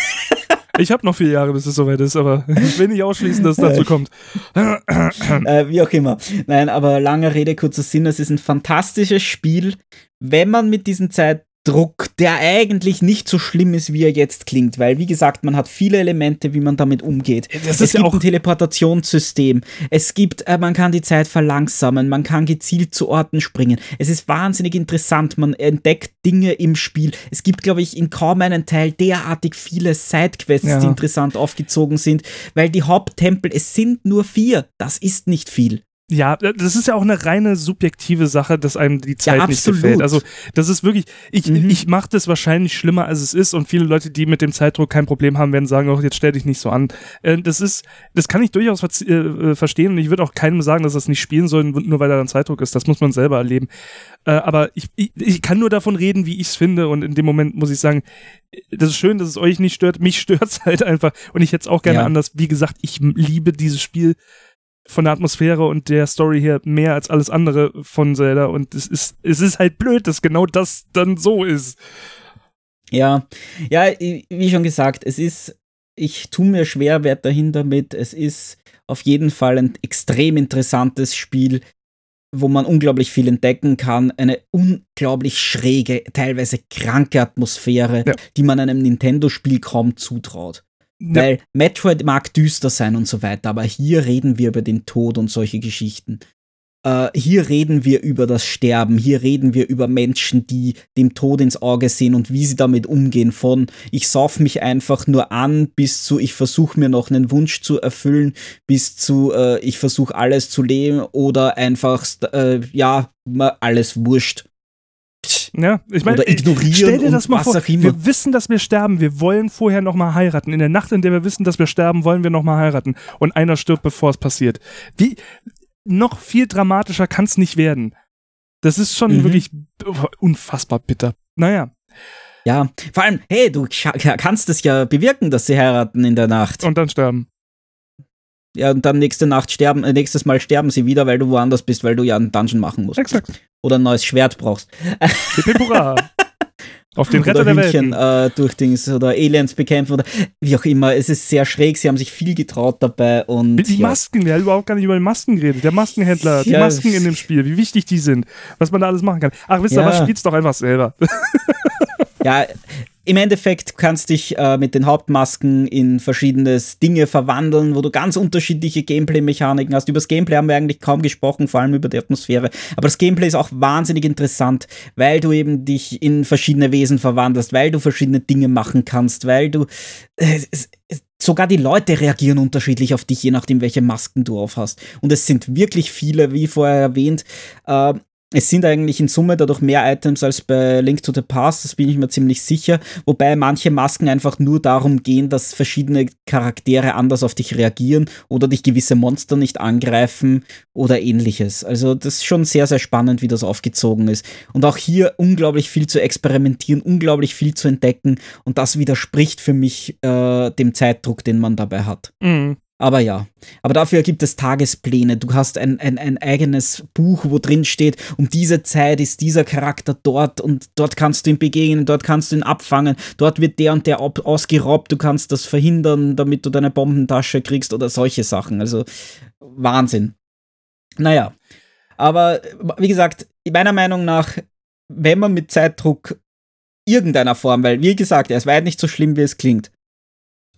Ich habe noch vier Jahre, bis es soweit ist, aber ich will nicht ausschließen, dass es dazu kommt. äh, wie auch immer. Nein, aber langer Rede, kurzer Sinn, es ist ein fantastisches Spiel, wenn man mit diesen Zeit Druck, der eigentlich nicht so schlimm ist, wie er jetzt klingt, weil wie gesagt, man hat viele Elemente, wie man damit umgeht. Das es gibt ja ein Teleportationssystem, es gibt, äh, man kann die Zeit verlangsamen, man kann gezielt zu Orten springen. Es ist wahnsinnig interessant, man entdeckt Dinge im Spiel. Es gibt, glaube ich, in kaum einem Teil derartig viele Sidequests, ja. die interessant aufgezogen sind, weil die Haupttempel, es sind nur vier, das ist nicht viel. Ja, das ist ja auch eine reine subjektive Sache, dass einem die Zeit ja, nicht gefällt. Also, das ist wirklich, ich, mhm. ich mache das wahrscheinlich schlimmer, als es ist und viele Leute, die mit dem Zeitdruck kein Problem haben, werden sagen, oh, jetzt stell dich nicht so an. Äh, das ist, das kann ich durchaus äh, verstehen und ich würde auch keinem sagen, dass das nicht spielen soll, nur weil da ein Zeitdruck ist. Das muss man selber erleben. Äh, aber ich, ich, ich kann nur davon reden, wie ich es finde und in dem Moment muss ich sagen, das ist schön, dass es euch nicht stört. Mich stört es halt einfach und ich hätte es auch gerne ja. anders. Wie gesagt, ich liebe dieses Spiel von der Atmosphäre und der Story her mehr als alles andere von Zelda. Und es ist, es ist halt blöd, dass genau das dann so ist. Ja, ja, wie schon gesagt, es ist ich tue mir schwer weiterhin damit. Es ist auf jeden Fall ein extrem interessantes Spiel, wo man unglaublich viel entdecken kann. Eine unglaublich schräge, teilweise kranke Atmosphäre, ja. die man einem Nintendo-Spiel kaum zutraut. Weil Metroid mag düster sein und so weiter, aber hier reden wir über den Tod und solche Geschichten. Äh, hier reden wir über das Sterben, hier reden wir über Menschen, die dem Tod ins Auge sehen und wie sie damit umgehen. Von ich sauf mich einfach nur an bis zu ich versuche mir noch einen Wunsch zu erfüllen, bis zu äh, ich versuche alles zu leben oder einfach äh, ja alles wurscht. Ja, ich meine, stell dir das mal vor. Wir wissen, dass wir sterben. Wir wollen vorher nochmal heiraten. In der Nacht, in der wir wissen, dass wir sterben, wollen wir nochmal heiraten. Und einer stirbt, bevor es passiert. Wie, noch viel dramatischer kann es nicht werden. Das ist schon mhm. wirklich unfassbar bitter. Naja. Ja, vor allem, hey, du kannst es ja bewirken, dass sie heiraten in der Nacht. Und dann sterben. Ja, und dann nächste Nacht sterben, äh, nächstes Mal sterben sie wieder, weil du woanders bist, weil du ja einen Dungeon machen musst. Exakt. Oder ein neues Schwert brauchst. Auf den Retter oder der Hühnchen, Welt. Äh, durch Dings oder Aliens bekämpfen oder wie auch immer. Es ist sehr schräg, sie haben sich viel getraut dabei und. Die ja. Masken, wir haben überhaupt gar nicht über die Masken geredet. Der Maskenhändler, ja. die Masken in dem Spiel, wie wichtig die sind, was man da alles machen kann. Ach, wisst ihr ja. was, spielt's doch einfach selber. ja, im Endeffekt kannst dich äh, mit den Hauptmasken in verschiedene Dinge verwandeln, wo du ganz unterschiedliche Gameplay-Mechaniken hast. Über das Gameplay haben wir eigentlich kaum gesprochen, vor allem über die Atmosphäre. Aber das Gameplay ist auch wahnsinnig interessant, weil du eben dich in verschiedene Wesen verwandelst, weil du verschiedene Dinge machen kannst, weil du äh, sogar die Leute reagieren unterschiedlich auf dich, je nachdem, welche Masken du aufhast. Und es sind wirklich viele, wie vorher erwähnt. Äh, es sind eigentlich in Summe dadurch mehr Items als bei Link to the Past, das bin ich mir ziemlich sicher. Wobei manche Masken einfach nur darum gehen, dass verschiedene Charaktere anders auf dich reagieren oder dich gewisse Monster nicht angreifen oder ähnliches. Also das ist schon sehr, sehr spannend, wie das aufgezogen ist. Und auch hier unglaublich viel zu experimentieren, unglaublich viel zu entdecken. Und das widerspricht für mich äh, dem Zeitdruck, den man dabei hat. Mhm. Aber ja, aber dafür gibt es Tagespläne. Du hast ein, ein, ein eigenes Buch, wo drin steht, um diese Zeit ist dieser Charakter dort und dort kannst du ihn begegnen, dort kannst du ihn abfangen, dort wird der und der ausgeraubt, du kannst das verhindern, damit du deine Bombentasche kriegst oder solche Sachen. Also Wahnsinn. Naja, aber wie gesagt, meiner Meinung nach, wenn man mit Zeitdruck irgendeiner Form, weil wie gesagt, er ist weit nicht so schlimm, wie es klingt,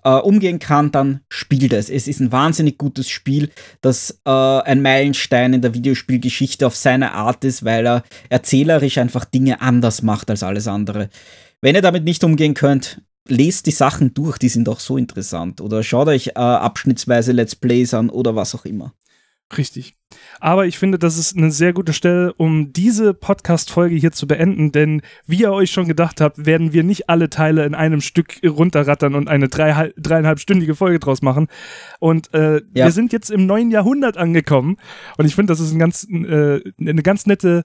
äh, umgehen kann, dann spielt es. Es ist ein wahnsinnig gutes Spiel, das äh, ein Meilenstein in der Videospielgeschichte auf seine Art ist, weil er erzählerisch einfach Dinge anders macht als alles andere. Wenn ihr damit nicht umgehen könnt, lest die Sachen durch, die sind auch so interessant. Oder schaut euch äh, abschnittsweise Let's Plays an oder was auch immer. Richtig. Aber ich finde, das ist eine sehr gute Stelle, um diese Podcast-Folge hier zu beenden, denn wie ihr euch schon gedacht habt, werden wir nicht alle Teile in einem Stück runterrattern und eine drei, dreieinhalbstündige Folge draus machen. Und äh, ja. wir sind jetzt im neuen Jahrhundert angekommen und ich finde, das ist ein ganz, äh, eine ganz nette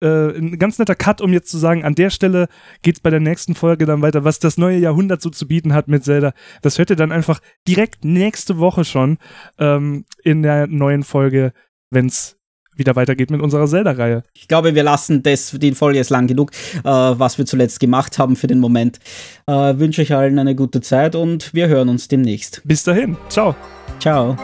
äh, ein ganz netter Cut, um jetzt zu sagen, an der Stelle geht es bei der nächsten Folge dann weiter, was das neue Jahrhundert so zu bieten hat mit Zelda. Das hört ihr dann einfach direkt nächste Woche schon ähm, in der neuen Folge, wenn es wieder weitergeht mit unserer Zelda-Reihe. Ich glaube, wir lassen das, die Folge ist lang genug, äh, was wir zuletzt gemacht haben für den Moment. Äh, wünsche euch allen eine gute Zeit und wir hören uns demnächst. Bis dahin. Ciao. Ciao.